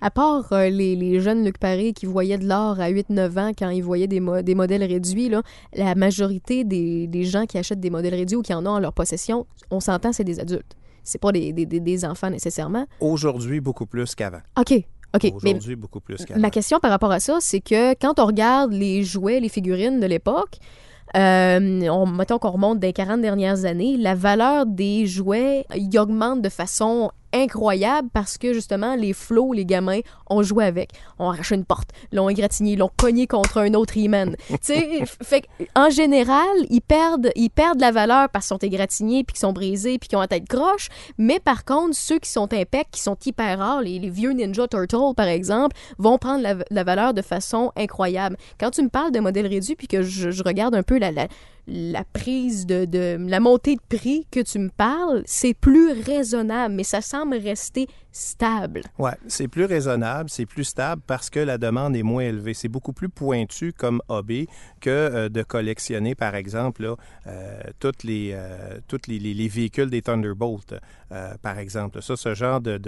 À part euh, les, les jeunes Luc Paré qui voyaient de l'or à 8-9 ans quand ils voyaient des, mo- des modèles réduits, là, la majorité des, des gens qui achètent des modèles réduits ou qui en ont en leur possession, on s'entend, c'est des adultes. C'est pas des, enfants nécessairement. Aujourd'hui, beaucoup plus qu'avant. OK, OK. Aujourd'hui, beaucoup plus qu'avant. ma question par rapport à ça, c'est que quand on regarde les jouets, les figurines de l'époque, euh, on, mettons qu'on remonte des 40 dernières années, la valeur des jouets y augmente de façon incroyable parce que justement les flots, les gamins ont joué avec, ont arraché une porte, l'ont égratigné, l'ont cogné contre un autre He-Man. tu sais, f- fait en général, ils perdent, ils perdent la valeur parce qu'ils sont égratignés puis qu'ils sont brisés puis qu'ils ont la tête croche. Mais par contre, ceux qui sont impecs, qui sont hyper rares, les, les vieux Ninja Turtles par exemple, vont prendre la, la valeur de façon incroyable. Quand tu me parles de modèles réduits puis que je, je regarde un peu la, la, la prise de, de la montée de prix que tu me parles, c'est plus raisonnable, mais ça semble rester stable. Oui, c'est plus raisonnable, c'est plus stable parce que la demande est moins élevée. C'est beaucoup plus pointu comme hobby que euh, de collectionner, par exemple, là, euh, toutes les, euh, véhicules des Thunderbolt, euh, par exemple. Ça, ce genre de,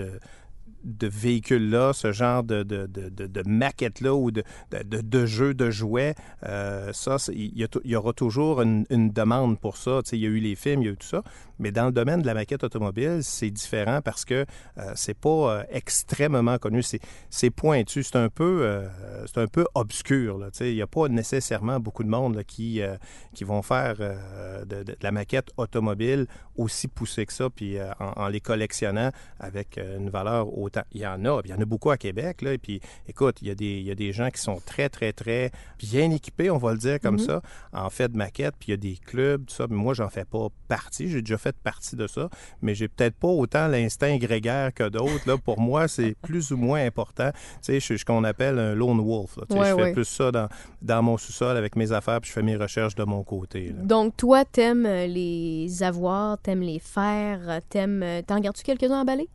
de véhicules-là, ce genre de, de, de, de- maquettes-là ou de, de, jeux, de jouets, euh, ça, il y, aura toujours une, une demande pour ça. Il y a eu les films, il y a eu tout ça. Mais dans le domaine de la maquette automobile, c'est différent parce que euh, c'est pas euh, extrêmement connu. C'est, pointu. C'est un peu, euh, c'est un peu obscur. Il n'y a pas nécessairement beaucoup de monde là, qui, euh, qui vont faire de, la maquette automobile aussi poussée que ça, puis en, en les collectionnant avec une valeur autant. Il y en a, il y en a beaucoup à Québec. Là, et puis, écoute, il y, a des, il y a des gens qui sont très, très, très bien équipés, on va le dire comme Mhm. ça, en fait de maquettes. Puis il y a des clubs, tout ça. Mais moi, j'en fais pas partie. J'ai déjà fait partie de ça. Mais j'ai peut-être pas autant l'instinct grégaire que d'autres. Là. Pour moi, c'est plus ou moins important. Tu sais, je suis ce qu'on appelle un lone wolf. là. Tu sais, Ouais, je fais ouais. plus ça dans, dans mon sous-sol avec mes affaires, puis je fais mes recherches de mon côté. là. Donc, toi, t'aimes euh, les avoir, t'aimes les faire, euh, t'aimes... euh, T'en gardes-tu quelques-uns emballés?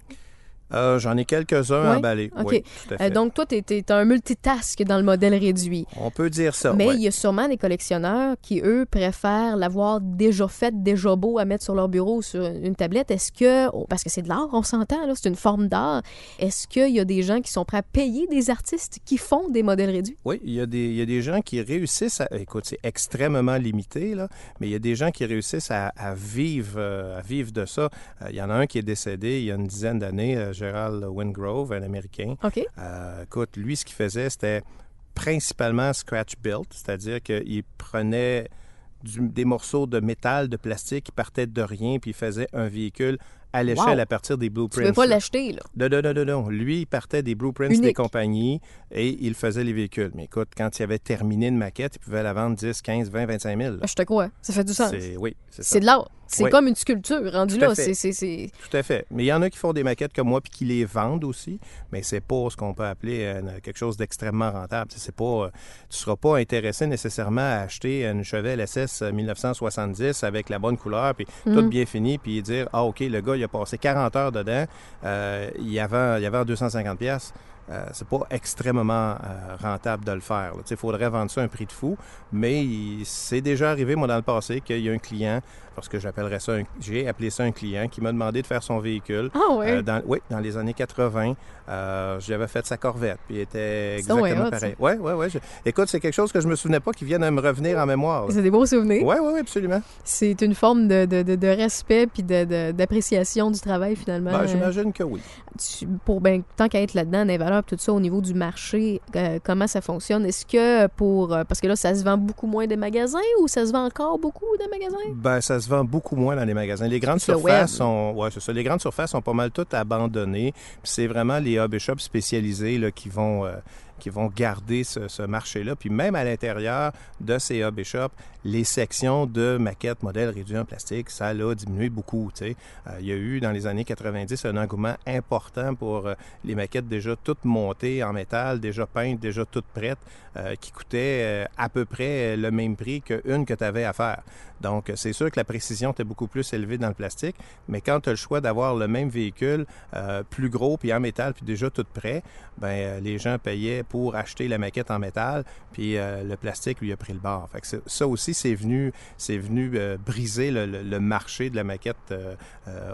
Euh, J'en ai quelques-uns emballés. OK. Oui, tout à Euh, donc, toi, t'es es un multitask dans le modèle réduit. On peut dire ça. Mais ouais. il y a sûrement des collectionneurs qui, eux, préfèrent l'avoir déjà fait, déjà beau à mettre sur leur bureau ou sur une tablette. Est-ce que, oh, parce que c'est de l'art, on s'entend, c'est une forme d'art, est-ce qu'il y a des gens qui sont prêts à payer des artistes qui font des modèles réduits? Oui, il y, a des, il y a des gens qui réussissent à. Écoute, c'est extrêmement limité, là, mais il y a des gens qui réussissent à, à vivre, euh, à vivre de ça. Il y en a un qui est décédé il y a une dizaine d'années, Gerald Wingrove, un Américain. OK. Euh, écoute, lui, ce qu'il faisait, c'était principalement scratch built, c'est-à-dire qu'il prenait du- des morceaux de métal, de plastique, qui partaient de rien, puis il faisait un véhicule à l'échelle Wow. à partir des Tu blueprints. peux pas l'acheter, là. Non, non, non, non. Lui, il partait des blueprints des compagnies et il faisait les véhicules. Mais écoute, quand il avait terminé une maquette, il pouvait la vendre 10, 15, 20, 25 000. là. Je te crois. Ça fait du sens. Oui, c'est ça. C'est de l'art. C'est Oui. comme une sculpture rendu Tout à là. C'est- Tout à fait. Mais il y en a qui font des maquettes comme moi puis qui les vendent aussi, mais c'est pas ce qu'on peut appeler euh, quelque chose d'extrêmement rentable. C'est pas, euh, tu seras pas intéressé nécessairement à acheter une Chevelle SS 1970 avec la bonne couleur puis tout Mhm. bien fini puis dire ah ok le gars il a passé 40 heures dedans, euh, il y avait il y avait 250 pièces. Euh, c'est pas extrêmement euh, rentable de le faire. Il faudrait vendre ça à un prix de fou, mais c'est déjà arrivé, moi, dans le passé, qu'il y a un client, parce que j'appellerais ça, un- j'ai appelé ça un client, qui m'a demandé de faire son véhicule. Ah ouais? Euh, dans, oui, dans les années 80, euh, j'avais fait sa Corvette, puis il était exactement pareil. Oui, oui, oui. Écoute, c'est quelque chose que je me souvenais pas qui vient de me revenir en mémoire. c'est des beaux souvenirs. Oui, oui, oui, absolument. C'est une forme de, de- de- de respect puis d'appréciation du travail, finalement. Ben, J'imagine que oui. tu- pour ben, tant qu'à être là-dedans, dans les valeurs, tout ça, au niveau du marché, euh, comment ça fonctionne? Est-ce que pour. parce que là, ça se vend beaucoup moins des magasins ou ça se vend encore beaucoup des magasins? Ben, ça se vend beaucoup moins dans les magasins. Les grandes surfaces sont, ouais, c'est ça. Les grandes surfaces sont pas mal toutes abandonnées. C'est vraiment les hobby shops spécialisés là, qui vont euh, qui vont garder ce, marché-là. Puis même à l'intérieur de hobby shops, les sections de maquettes modèles réduits en plastique, ça a diminué beaucoup. Euh, il y a eu dans les années 90 un engouement important pour euh, les maquettes déjà toutes montées en métal, déjà peintes, déjà toutes prêtes, euh, qui coûtaient euh, à peu près le même prix qu'une que tu avais à faire. Donc, c'est sûr que la précision était beaucoup plus élevée dans le plastique, mais quand tu as le choix d'avoir le même véhicule plus gros, puis en métal, puis déjà tout prêt, ben les gens payaient pour acheter la maquette en métal, puis euh, le plastique lui a pris le bord. Fait que c'est- ça aussi, c'est venu, c'est venu euh, briser le, le- le marché de la maquette euh,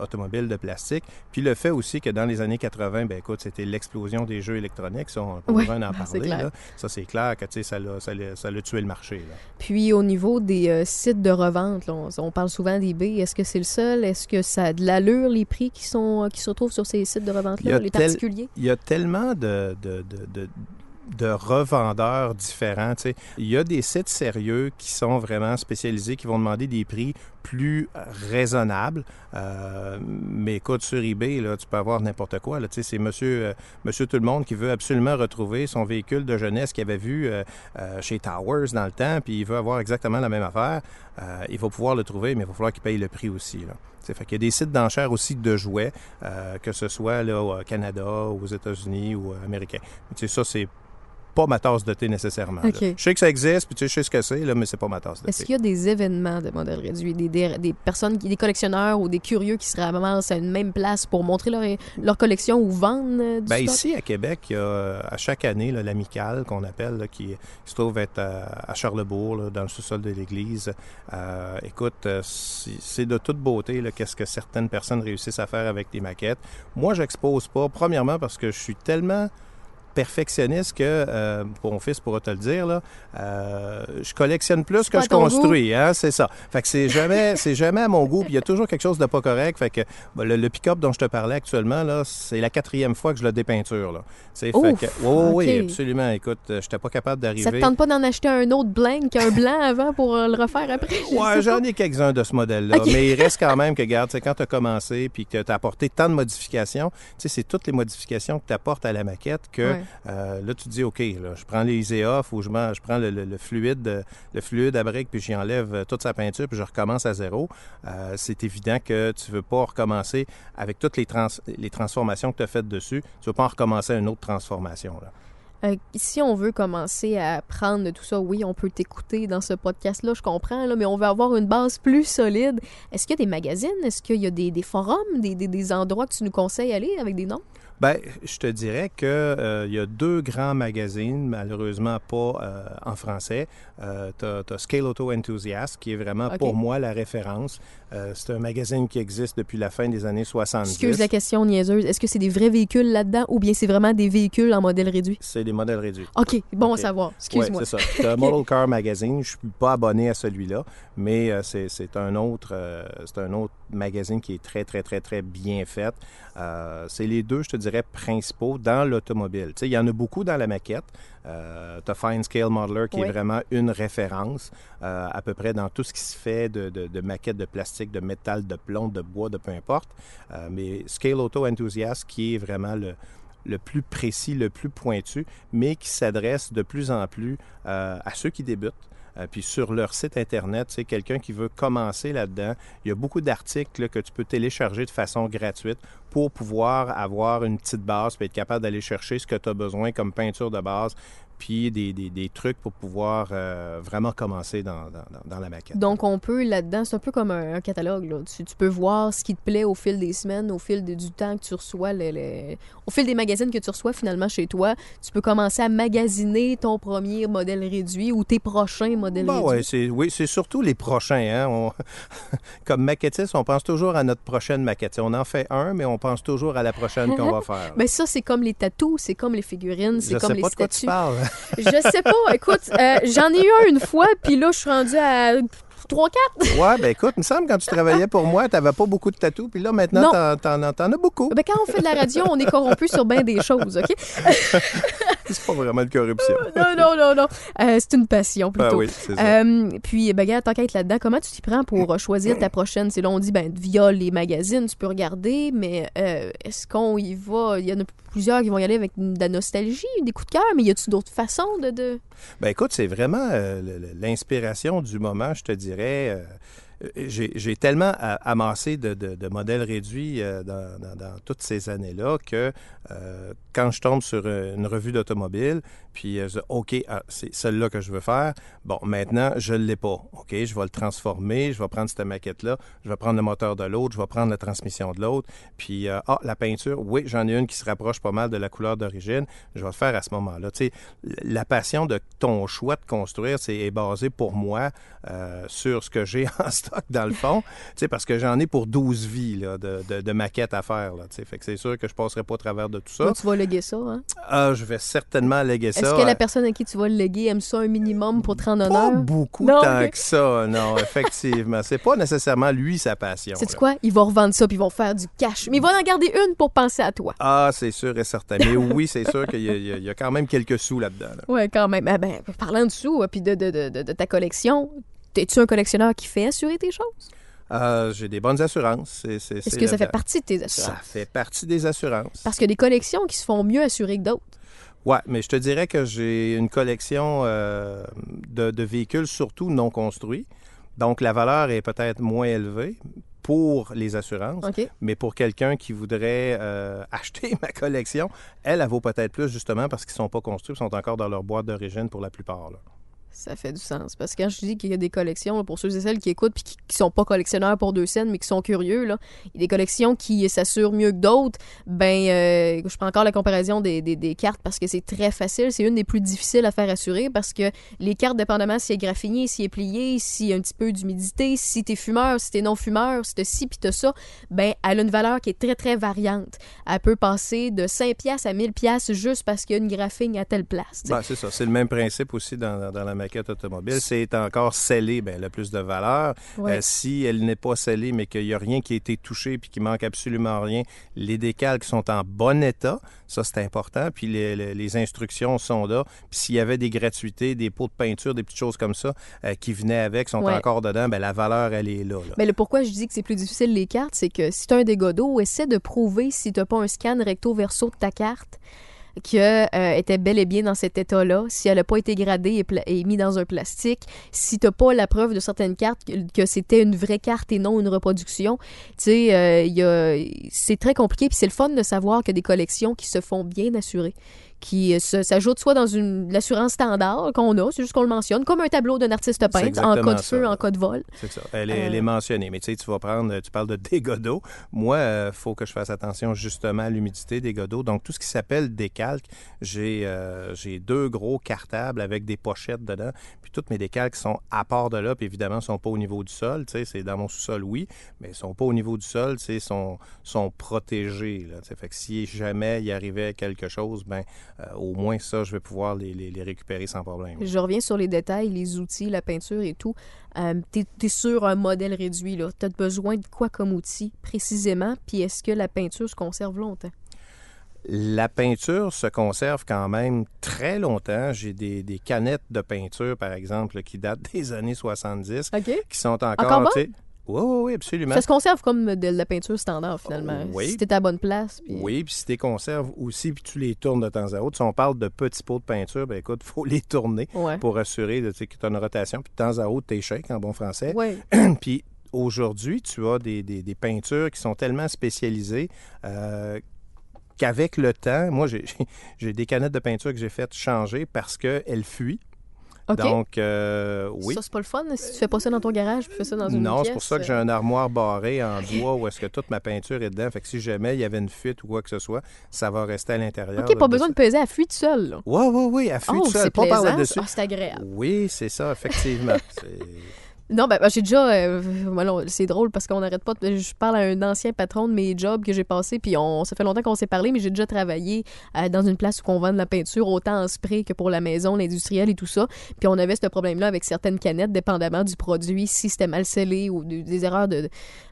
automobile de plastique. Puis le fait aussi que dans les années 80, ben écoute, c'était l'explosion des jeux électroniques, ça, on peut Oui, en parler. là. Ça, c'est clair que ça l'a, ça, l'a, ça l'a tué le marché. là. Puis au niveau des sites de revente, là, on, on parle souvent d'eBay. Est-ce que c'est le seul? Est-ce que ça a de l'allure, les prix qui, sont, qui se retrouvent sur ces sites de revente-là, les tel- particuliers? Il y a tellement de, de, de, de- de revendeurs différents. tu sais. Il y a des sites sérieux qui sont vraiment spécialisés, qui vont demander des prix plus raisonnables. Euh, mais écoute, sur eBay, là, tu peux avoir n'importe quoi. là. C'est monsieur, euh, monsieur tout le monde qui veut absolument retrouver son véhicule de jeunesse qu'il avait vu euh, chez Towers dans le temps, puis il veut avoir exactement la même affaire. Il va pouvoir le trouver, mais il va falloir qu'il paye le prix aussi. Là. Fait y a des sites d'enchères aussi de jouets, que ce soit là, au Canada, aux États-Unis ou américains. Ça, c'est pas ma tasse de thé nécessairement. Je sais que ça existe, puis tu sais, je sais ce que c'est, là, mais c'est pas ma tasse de Est-ce thé. qu'il y a des événements de modèles réduits, des, des, des personnes, qui- des collectionneurs ou des curieux qui se ramassent à une même place pour montrer leur, leur collection ou vendre euh, du Ben, stock? ici, à Québec, il y a euh, à chaque année l'amicale qu'on appelle, là, qui, qui se trouve être à, à Charlebourg, là, dans le sous-sol de l'église. Euh, écoute, c'est de toute beauté qu'est-ce que certaines personnes réussissent à faire avec des maquettes. Moi, j'expose pas, premièrement parce que je suis tellement perfectionniste que euh, mon fils pourra te le dire. Là, euh, je collectionne plus que je construis. Hein, c'est ça. Fait que c'est jamais, c'est jamais à mon goût. Puis il y a toujours quelque chose de pas correct. Fait que ben, le, le pick-up dont je te parlais actuellement, là, c'est la quatrième fois que je le dépeinture. Là. Sais, fait Ouf, que, oui, absolument. Écoute, euh, j'étais pas capable Ça te d'arriver. tente pas d'en acheter un autre blanc qu'un blanc avant pour le refaire après? Je Ouais, j'en ai quelques-uns de ce modèle-là. Mais il reste quand même que, regarde, quand tu as commencé puis que tu as apporté tant de modifications, tu sais, c'est toutes les modifications que tu apportes à la maquette que Ouais. Euh, là, tu te dis, OK, je prends les ou je, m'en- je prends le, fluide, euh, le fluide à brique puis j'y enlève euh, toute sa peinture puis je recommence à zéro. C'est évident que tu veux pas recommencer avec toutes les, trans- les transformations que tu as faites dessus. Tu veux pas en recommencer une autre transformation. Là. Si on veut commencer à apprendre de tout ça, oui, on peut t'écouter dans ce podcast-là, je comprends, mais on veut avoir une base plus solide. Est-ce qu'il y a des magazines? Est-ce qu'il y a des, des forums, des, des- des endroits que tu nous conseilles aller avec des noms? Ben, je te dirais que euh, il y a deux grands magazines, malheureusement pas euh, en français. Euh, t'as, t'as Scale Auto Enthusiast, qui est vraiment pour moi la référence. Euh, c'est un magazine qui existe depuis la fin des années 70. Excuse la question niaiseuse. Est-ce que c'est des vrais véhicules là-dedans ou bien c'est vraiment des véhicules en modèle réduit? C'est des modèles réduits. OK, bon OK. à savoir. Excuse-moi. c'est ça. T'as Model Car Magazine. Je suis pas abonné à celui-là, mais euh, c'est, c'est un autre, c'est un autre magazine qui est très, très, très, très bien fait. Euh, c'est les deux, je te dirais, principaux dans l'automobile. Tu sais, il y en a beaucoup dans la maquette. Euh, tu as Fine Scale Modeler qui Oui. est vraiment une référence euh, à peu près dans tout ce qui se fait de, de, de maquettes de plastique, de métal, de plomb, de bois, de peu importe. Euh, mais Scale Auto Enthusiast qui est vraiment le, le plus précis, le plus pointu, mais qui s'adresse de plus en plus à ceux qui débutent. Euh, puis sur leur site Internet, c'est quelqu'un qui veut commencer là-dedans. Il y a beaucoup d'articles que tu peux télécharger de façon gratuite pour pouvoir avoir une petite base, puis être capable d'aller chercher ce que tu as besoin comme peinture de base, puis des, des- des trucs pour pouvoir euh, vraiment commencer dans, dans- la maquette. Donc, on peut là-dedans, c'est un peu comme un, un catalogue. Là. Tu, tu peux voir ce qui te plaît au fil des semaines, au fil de- du temps que tu reçois, le- le- au fil des magazines que tu reçois finalement chez toi. Tu peux commencer à magasiner ton premier modèle réduit ou tes prochains modèles Bon, ouais, réduits. c'est, oui, c'est surtout les prochains. Hein? On- comme maquettiste, on pense toujours à notre prochaine maquette. On en fait un, mais on pense toujours à la prochaine qu'on va faire. Ben ça, c'est comme les tatous, c'est comme les figurines, c'est Je comme sais les pas de quoi tu statues. parles. Je sais pas. Écoute, euh, j'en ai eu un une fois, puis là, je suis rendue à 3-4. Ouais, ben écoute, il me semble quand tu travaillais pour moi, tu n'avais pas beaucoup de tatous, puis là, maintenant, t'en, t'en as beaucoup. Ben, quand on fait de la radio, on est corrompu sur bien des choses, OK? C'est pas vraiment de corruption. Non, non, non, non. Euh, c'est une passion, plutôt. Ah oui, c'est ça. Euh, puis, ben, regarde, tant qu'à être là-dedans, comment tu t'y prends pour euh, choisir ta prochaine? C'est là, on dit, ben, via les magazines, tu peux regarder, mais euh, est-ce qu'on y va? Il y en a plusieurs qui vont y aller avec de la nostalgie, des coups de cœur, mais y a-tu d'autres façons de. de... Ben écoute, c'est vraiment euh, l'inspiration du moment, je te dirais. j'ai tellement amassé de, de- de modèles réduits dans, dans- dans toutes ces années-là que euh, quand je tombe sur euh, une revue d'automobile, puis euh, OK, ah, c'est celle-là que je veux faire, bon, maintenant, je ne l'ai pas. OK, je vais le transformer, je vais prendre cette maquette-là, je vais prendre le moteur de l'autre, je vais prendre la transmission de l'autre, puis, euh, ah, la peinture, oui, j'en ai une qui se rapproche pas mal de la couleur d'origine, je vais le faire à ce moment-là. Tu sais, la passion de ton choix de construire, c'est est basée pour moi sur ce que j'ai en stock dans le fond, tu sais, parce que j'en ai pour 12 vies de, maquettes à faire. Tu sais. fait que c'est sûr que je passerai pas au travers de tout ça. Tu vas léguer ça, hein? Ah, je vais certainement léguer ça. Est-ce que la personne à qui tu vas le léguer aime ça un minimum pour te rendre Pas honneur? beaucoup Non, tant que ça, non, effectivement. C'est pas nécessairement lui sa passion. Là. quoi? Ils vont revendre ça puis ils vont faire du cash. Mais ils vont en garder une pour penser à toi. Ah, c'est sûr et certain. Mais oui, c'est sûr qu'il y, a- y quand même quelques sous là-dedans. là. Ouais, quand même. Ah ben, parlant de sous, puis de, de, de, de- de ta collection, es-tu un collectionneur qui fait assurer tes choses? Ah, j'ai des bonnes assurances. Est-ce que ça fait partie de tes Ça assurances? fait partie des assurances. Parce qu'il y a des collections qui se font mieux assurer que d'autres. Ouais, mais je te dirais que j'ai une collection euh, de, de véhicules surtout non construits. Donc, la valeur est peut-être moins élevée pour les assurances. Mais pour quelqu'un qui voudrait euh, acheter ma collection, elle, elle vaut peut-être plus justement parce qu'ils ne sont pas construits, ils sont encore dans leur boîte d'origine pour la plupart. là. Ça fait du sens. Parce que quand je dis qu'il y a des collections, pour ceux et celles qui écoutent puis qui, qui sont pas collectionneurs pour deux scènes, mais qui sont curieux, là, il y a des collections qui s'assurent mieux que d'autres. Ben, euh, je prends encore la comparaison des, des- des cartes parce que c'est très facile. C'est une des plus difficiles à faire assurer parce que les cartes, dépendamment si est graffinée, si est pliée, s'il y a un petit peu d'humidité, si t'es fumeur, si t'es non-fumeur, si t'as ci puis t'as ça, ben, elle a une valeur qui est très, très variante. Elle peut passer de 5 pièces à 1000 pièces juste parce qu'il y a une graphine à telle place. Ben, c'est ça. C'est le même principe aussi dans, dans la maquette automobile. C'est encore scellé, ben, elle a plus de valeur. Euh, si elle n'est pas scellée, mais qu'il n'y a rien qui a été touché puis qu'il manque absolument rien, les décalques sont en bon état. Ça, c'est important. Puis les, les- les instructions sont là. Puis s'il y avait des gratuités, des pots de peinture, des petites choses comme ça euh, qui venaient avec, sont encore dedans, ben, la valeur, elle est là. là. Mais le pourquoi je dis que c'est plus difficile les cartes, c'est que si tu as un dégât d'eau, essaie de prouver si tu pas un scan recto verso de ta carte qu'elle était bel et bien dans cet état-là, si elle n'a pas été gradée et, et mise dans un plastique, si tu pas la preuve de certaines cartes que, que c'était une vraie carte et non une reproduction. Tu sais, euh, c'est très compliqué, puis c'est le fun de savoir a des collections qui se font bien assurer qui euh, s'ajoutent soit dans une l'assurance standard qu'on a, c'est juste qu'on le mentionne, comme un tableau d'un artiste peintre en cas de feu, ça. en cas de vol. C'est ça. Elle est, elle Euh. est mentionnée. Mais tu sais, tu vas prendre, tu parles de dégâts d'eau. Moi, il faut que je fasse attention justement à l'humidité, dégâts d'eau. Donc, tout ce qui s'appelle décalque, j'ai euh, j'ai deux gros cartables avec des pochettes dedans. Puis, toutes mes décalques sont à part de là. Puis, évidemment, ne sont pas au niveau du sol. Tu sais, c'est dans mon sous-sol, oui. Mais ils sont pas au niveau du sol. Tu sais, sont, sont protégés. Là, Tu sais, fait que si jamais il arrivait quelque chose, ben euh, au moins ça, je vais pouvoir les, les- les récupérer sans problème. Je reviens sur les détails, les outils, la peinture et tout. Euh, t'es, t'es sur un modèle réduit, là. T'as besoin de quoi comme outil, précisément? Puis est-ce que la peinture se conserve longtemps? La peinture se conserve quand même très longtemps. J'ai des, des canettes de peinture, par exemple, qui datent des années 70, OK. qui sont encore... Tu Oui, oui, oui, absolument. Ça se conserve comme de la peinture standard, finalement. Oui. Si t'es à la bonne place. puis- Oui, puis si tu les conserves aussi, puis tu les tournes de temps à autre, si on parle de petits pots de peinture, ben écoute, il faut les tourner Ouais. pour assurer tu sais, que tu as une rotation, puis de temps à autre, tu shake en bon français. Ouais. puis aujourd'hui, tu as des, des- des peintures qui sont tellement spécialisées euh, qu'avec le temps, moi, j'ai j'ai des canettes de peinture que j'ai faites changer parce qu'elles fuient. Donc, euh, oui. Ça, c'est pas le fun. Si tu fais pas ça dans ton garage, tu fais ça dans une Non, c'est pour ça que j'ai euh, un armoire barré en bois où est-ce que toute ma peinture est dedans. Fait que si jamais il y avait une fuite ou quoi que ce soit, ça va rester à l'intérieur. OK, pas de- besoin de peser à fuite seule, là. Oui, oui, oui, à fuite Oh, seule, pas par plaisant. là-dessus. Ah, c'est agréable. Oui, c'est ça, effectivement. C'est- Non, ben, ben, j'ai déjà. euh, voilà, c'est drôle parce qu'on n'arrête pas. de- je parle à un ancien patron de mes jobs que j'ai passé, puis on, ça fait longtemps qu'on s'est parlé, mais j'ai déjà travaillé euh, dans une place où on vend de la peinture, autant en spray que pour la maison, l'industriel et tout ça. Puis on avait ce problème-là avec certaines canettes, dépendamment du produit, si c'était mal scellé ou de- des erreurs de,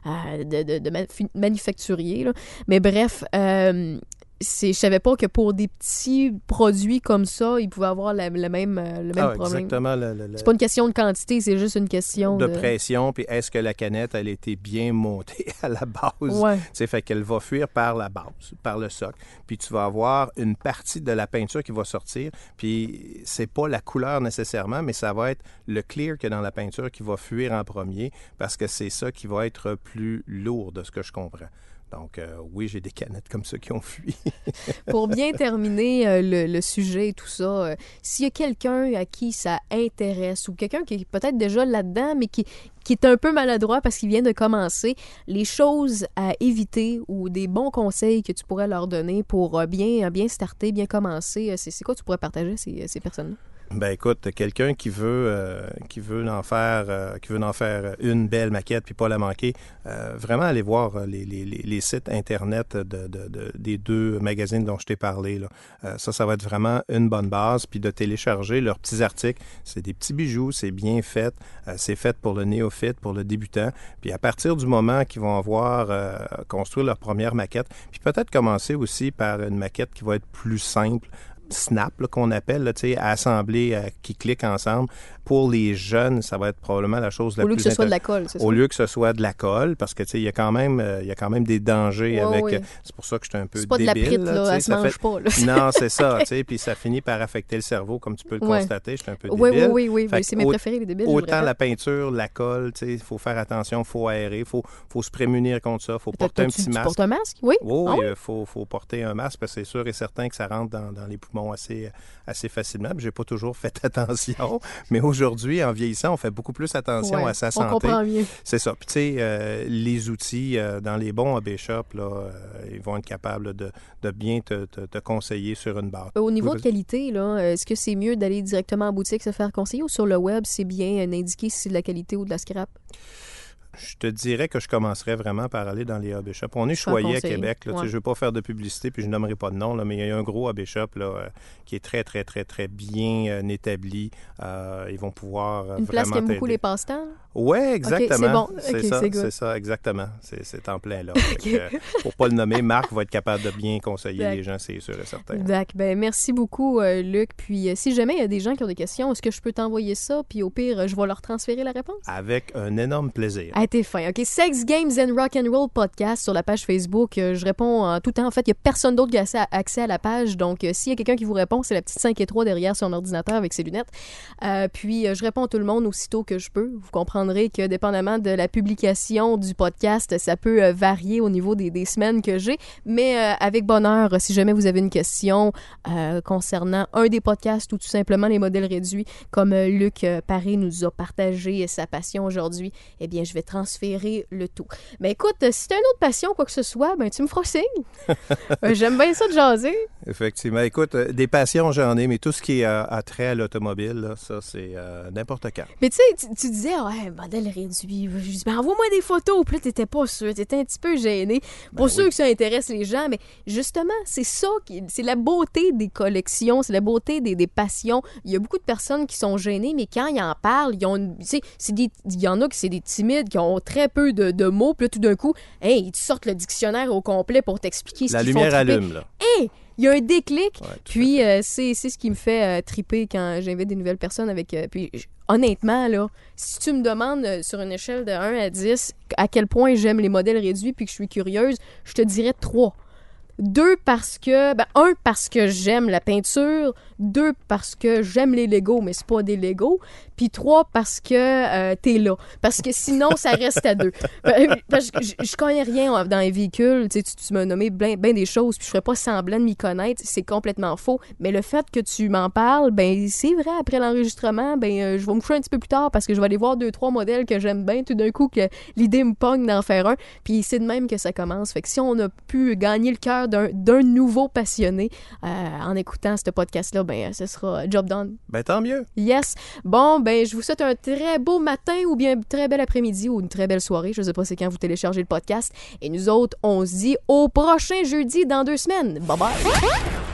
euh, de, de- de manufa- manufacturier. là. Mais bref. euh, c'est, je savais pas que pour des petits produits comme ça, ils pouvaient avoir la- le même, euh, le même Ah, problème. exactement. le- le- le- C'est pas une question de quantité, c'est juste une question de de, pression, puis est-ce que la canette, elle été bien montée à la base? Ouais. Tu sais, fait qu'elle va fuir par la base, par le socle. Puis tu vas avoir une partie de la peinture qui va sortir. Puis c'est pas la couleur nécessairement, mais ça va être le clear a dans la peinture qui va fuir en premier parce que c'est ça qui va être plus lourd de ce que je comprends. Donc, euh, oui, j'ai des canettes comme ça qui ont fui. Pour bien terminer euh, le, sujet et tout ça, euh, s'il y a quelqu'un à qui ça intéresse ou quelqu'un qui est peut-être déjà là-dedans, mais qui, qui est un peu maladroit parce qu'il vient de commencer, les choses à éviter ou des bons conseils que tu pourrais leur donner pour bien, bien starter, bien commencer, c'est quoi tu pourrais partager ces, ces personnes-là? Ben écoute, quelqu'un qui veut euh, qui veut en faire euh, qui veut en faire une belle maquette puis pas la manquer, euh, vraiment aller voir les, les, les- sites internet de, de- de- des deux magazines dont je t'ai parlé. Là. Ça, ça va être vraiment une bonne base puis de télécharger leurs petits articles. C'est des petits bijoux, c'est bien fait, c'est fait pour le néophyte, pour le débutant. Puis à partir du moment qu'ils vont avoir construit leur première maquette, puis peut-être commencer aussi par une maquette qui va être plus simple snap qu'on appelle, là, tu euh, qui cliquent ensemble. Pour les jeunes, ça va être probablement la chose la Au lieu plus que ce soit de la colle, c'est ça? au lieu que ce soit de la colle, parce que tu sais, il y a quand même, euh, y a quand même des dangers Ouais, avec. euh, C'est pour ça que je suis un peu C'est pas de la débile. prite, là, là, tu elle se mange fait- pas. Là. Non, c'est ça, tu sais, puis ça finit par affecter le cerveau, comme tu peux le Ouais. constater. Je suis un peu Oui, débile. oui, oui, oui, oui, c'est mes préférés, les débiles. Autant la peinture, la colle, tu sais, il faut faire attention, il faut aérer, il faut, faut se prémunir contre ça, il faut porter un petit tu masque. portes un masque? Oui. Oui, Ah oui? il faut, faut porter un masque parce que c'est sûr et certain que ça rentre dans, dans les poumons. Assez, assez facilement. J'ai pas toujours fait attention, mais aujourd'hui, en vieillissant, on fait beaucoup plus attention Ouais, à sa On santé. comprend mieux. C'est ça. Puis tu sais, euh, les outils euh, dans les bons AB Shop, là, euh, ils vont être capables de, de bien te, te- te conseiller sur une barre. Au niveau de qualité, là, est-ce que c'est mieux d'aller directement en boutique se faire conseiller ou sur le web, c'est bien indiqué si c'est de la qualité ou de la scrap? Je te dirais que je commencerais vraiment par aller dans les AB Shop. On est choyé à. Québec. Là, Ouais. Je ne veux pas faire de publicité, puis je nommerai pas de nom, là, mais il y a un gros AB Shop là, euh, qui est très, très, très, très bien euh, établi. Euh, ils vont pouvoir Une place qui aime beaucoup les passe-temps? Oui, exactement. bon. C'est Ok, ça, c'est ça, exactement. C'est en plein là. Fait que, pour pas le nommer, Marc va être capable de bien conseiller les gens, c'est sûr et certain. D'accord. Ben, merci beaucoup, Luc. Puis, si jamais il y a des gens qui ont des questions, est-ce que je peux t'envoyer ça? Puis, au pire, je vais leur transférer la réponse? Avec un énorme plaisir. Ah, t'es fin. OK? Sex, Games and Rock and Roll Podcast sur la page Facebook. Euh, je réponds en tout temps. En fait, il n'y a personne d'autre qui a accès à, la page. Donc, euh, s'il y a quelqu'un qui vous répond, c'est la petite 5 et 3 derrière son ordinateur avec ses lunettes. Euh, puis, je réponds à tout le monde aussitôt que je peux. Vous comprendrez que, dépendamment de la publication du podcast, ça peut varier au niveau des, semaines que j'ai. Mais avec bonheur, si jamais vous avez une question concernant un des podcasts ou tout simplement les modèles réduits, comme Luc Paré nous a partagé sa passion aujourd'hui, eh bien, je vais transférer le tout. Mais écoute, euh, si t'as une autre passion, quoi que ce soit, ben tu me feras signe. Euh, J'aime bien ça de jaser. Effectivement. Écoute, euh, des passions, j'en ai, mais tout ce qui est à, à trait à l'automobile, ça, c'est euh, n'importe quand. Mais tu sais, tu- tu disais, ouais, modèle réduit. Je dis, ben envoie-moi des photos. Puis là, t'étais pas sûr. T'étais un petit peu gêné. Ben sûr oui. que ça intéresse les gens, mais justement, c'est ça, qui, c'est la beauté des collections, c'est la beauté des, des passions. Il y a beaucoup de personnes qui sont gênées, mais quand ils en parlent, ils ont, une- tu sais, c'est des- il y en a qui c'est des timides, qui ont très peu de, de mots, puis là, tout d'un coup, hey, ils te sortent le dictionnaire au complet pour t'expliquer ce La qu'ils font lumière triper. allume, là. Hey, il y a un déclic. Ouais, Puis euh, c'est c'est ce qui me fait euh, triper quand j'invite des nouvelles personnes avec. euh, puis honnêtement, là, si tu me demandes sur une échelle de 1 à 10 à quel point j'aime les modèles réduits puis que je suis curieuse, je te dirais 3. Deux parce que. Ben, un, parce que j'aime la peinture. Deux, parce que j'aime les Legos, mais c'est pas des Legos. Puis trois, parce que euh, t'es là. Parce que sinon, ça reste à deux. Ben, Parce que je, connais rien dans les véhicules. Tu, sais, tu, tu m'as nommé bien des choses, puis je ferais pas semblant de m'y connaître. C'est complètement faux. Mais le fait que tu m'en parles, ben c'est vrai, après l'enregistrement, ben euh, je vais me coucher un petit peu plus tard parce que je vais aller voir deux, trois modèles que j'aime bien. Tout d'un coup, que l'idée me pogne d'en faire un. Puis c'est de même que ça commence. Fait que si on a pu gagner le cœur d'un d'un nouveau passionné euh, en écoutant ce podcast-là, ben ce sera job done. Ben tant mieux. Yes. Bon, ben, je vous souhaite un très beau matin ou bien un très bel après-midi ou une très belle soirée. Je sais pas c'est quand vous téléchargez le podcast. Et nous autres, on se dit au prochain jeudi dans deux semaines. Bye bye.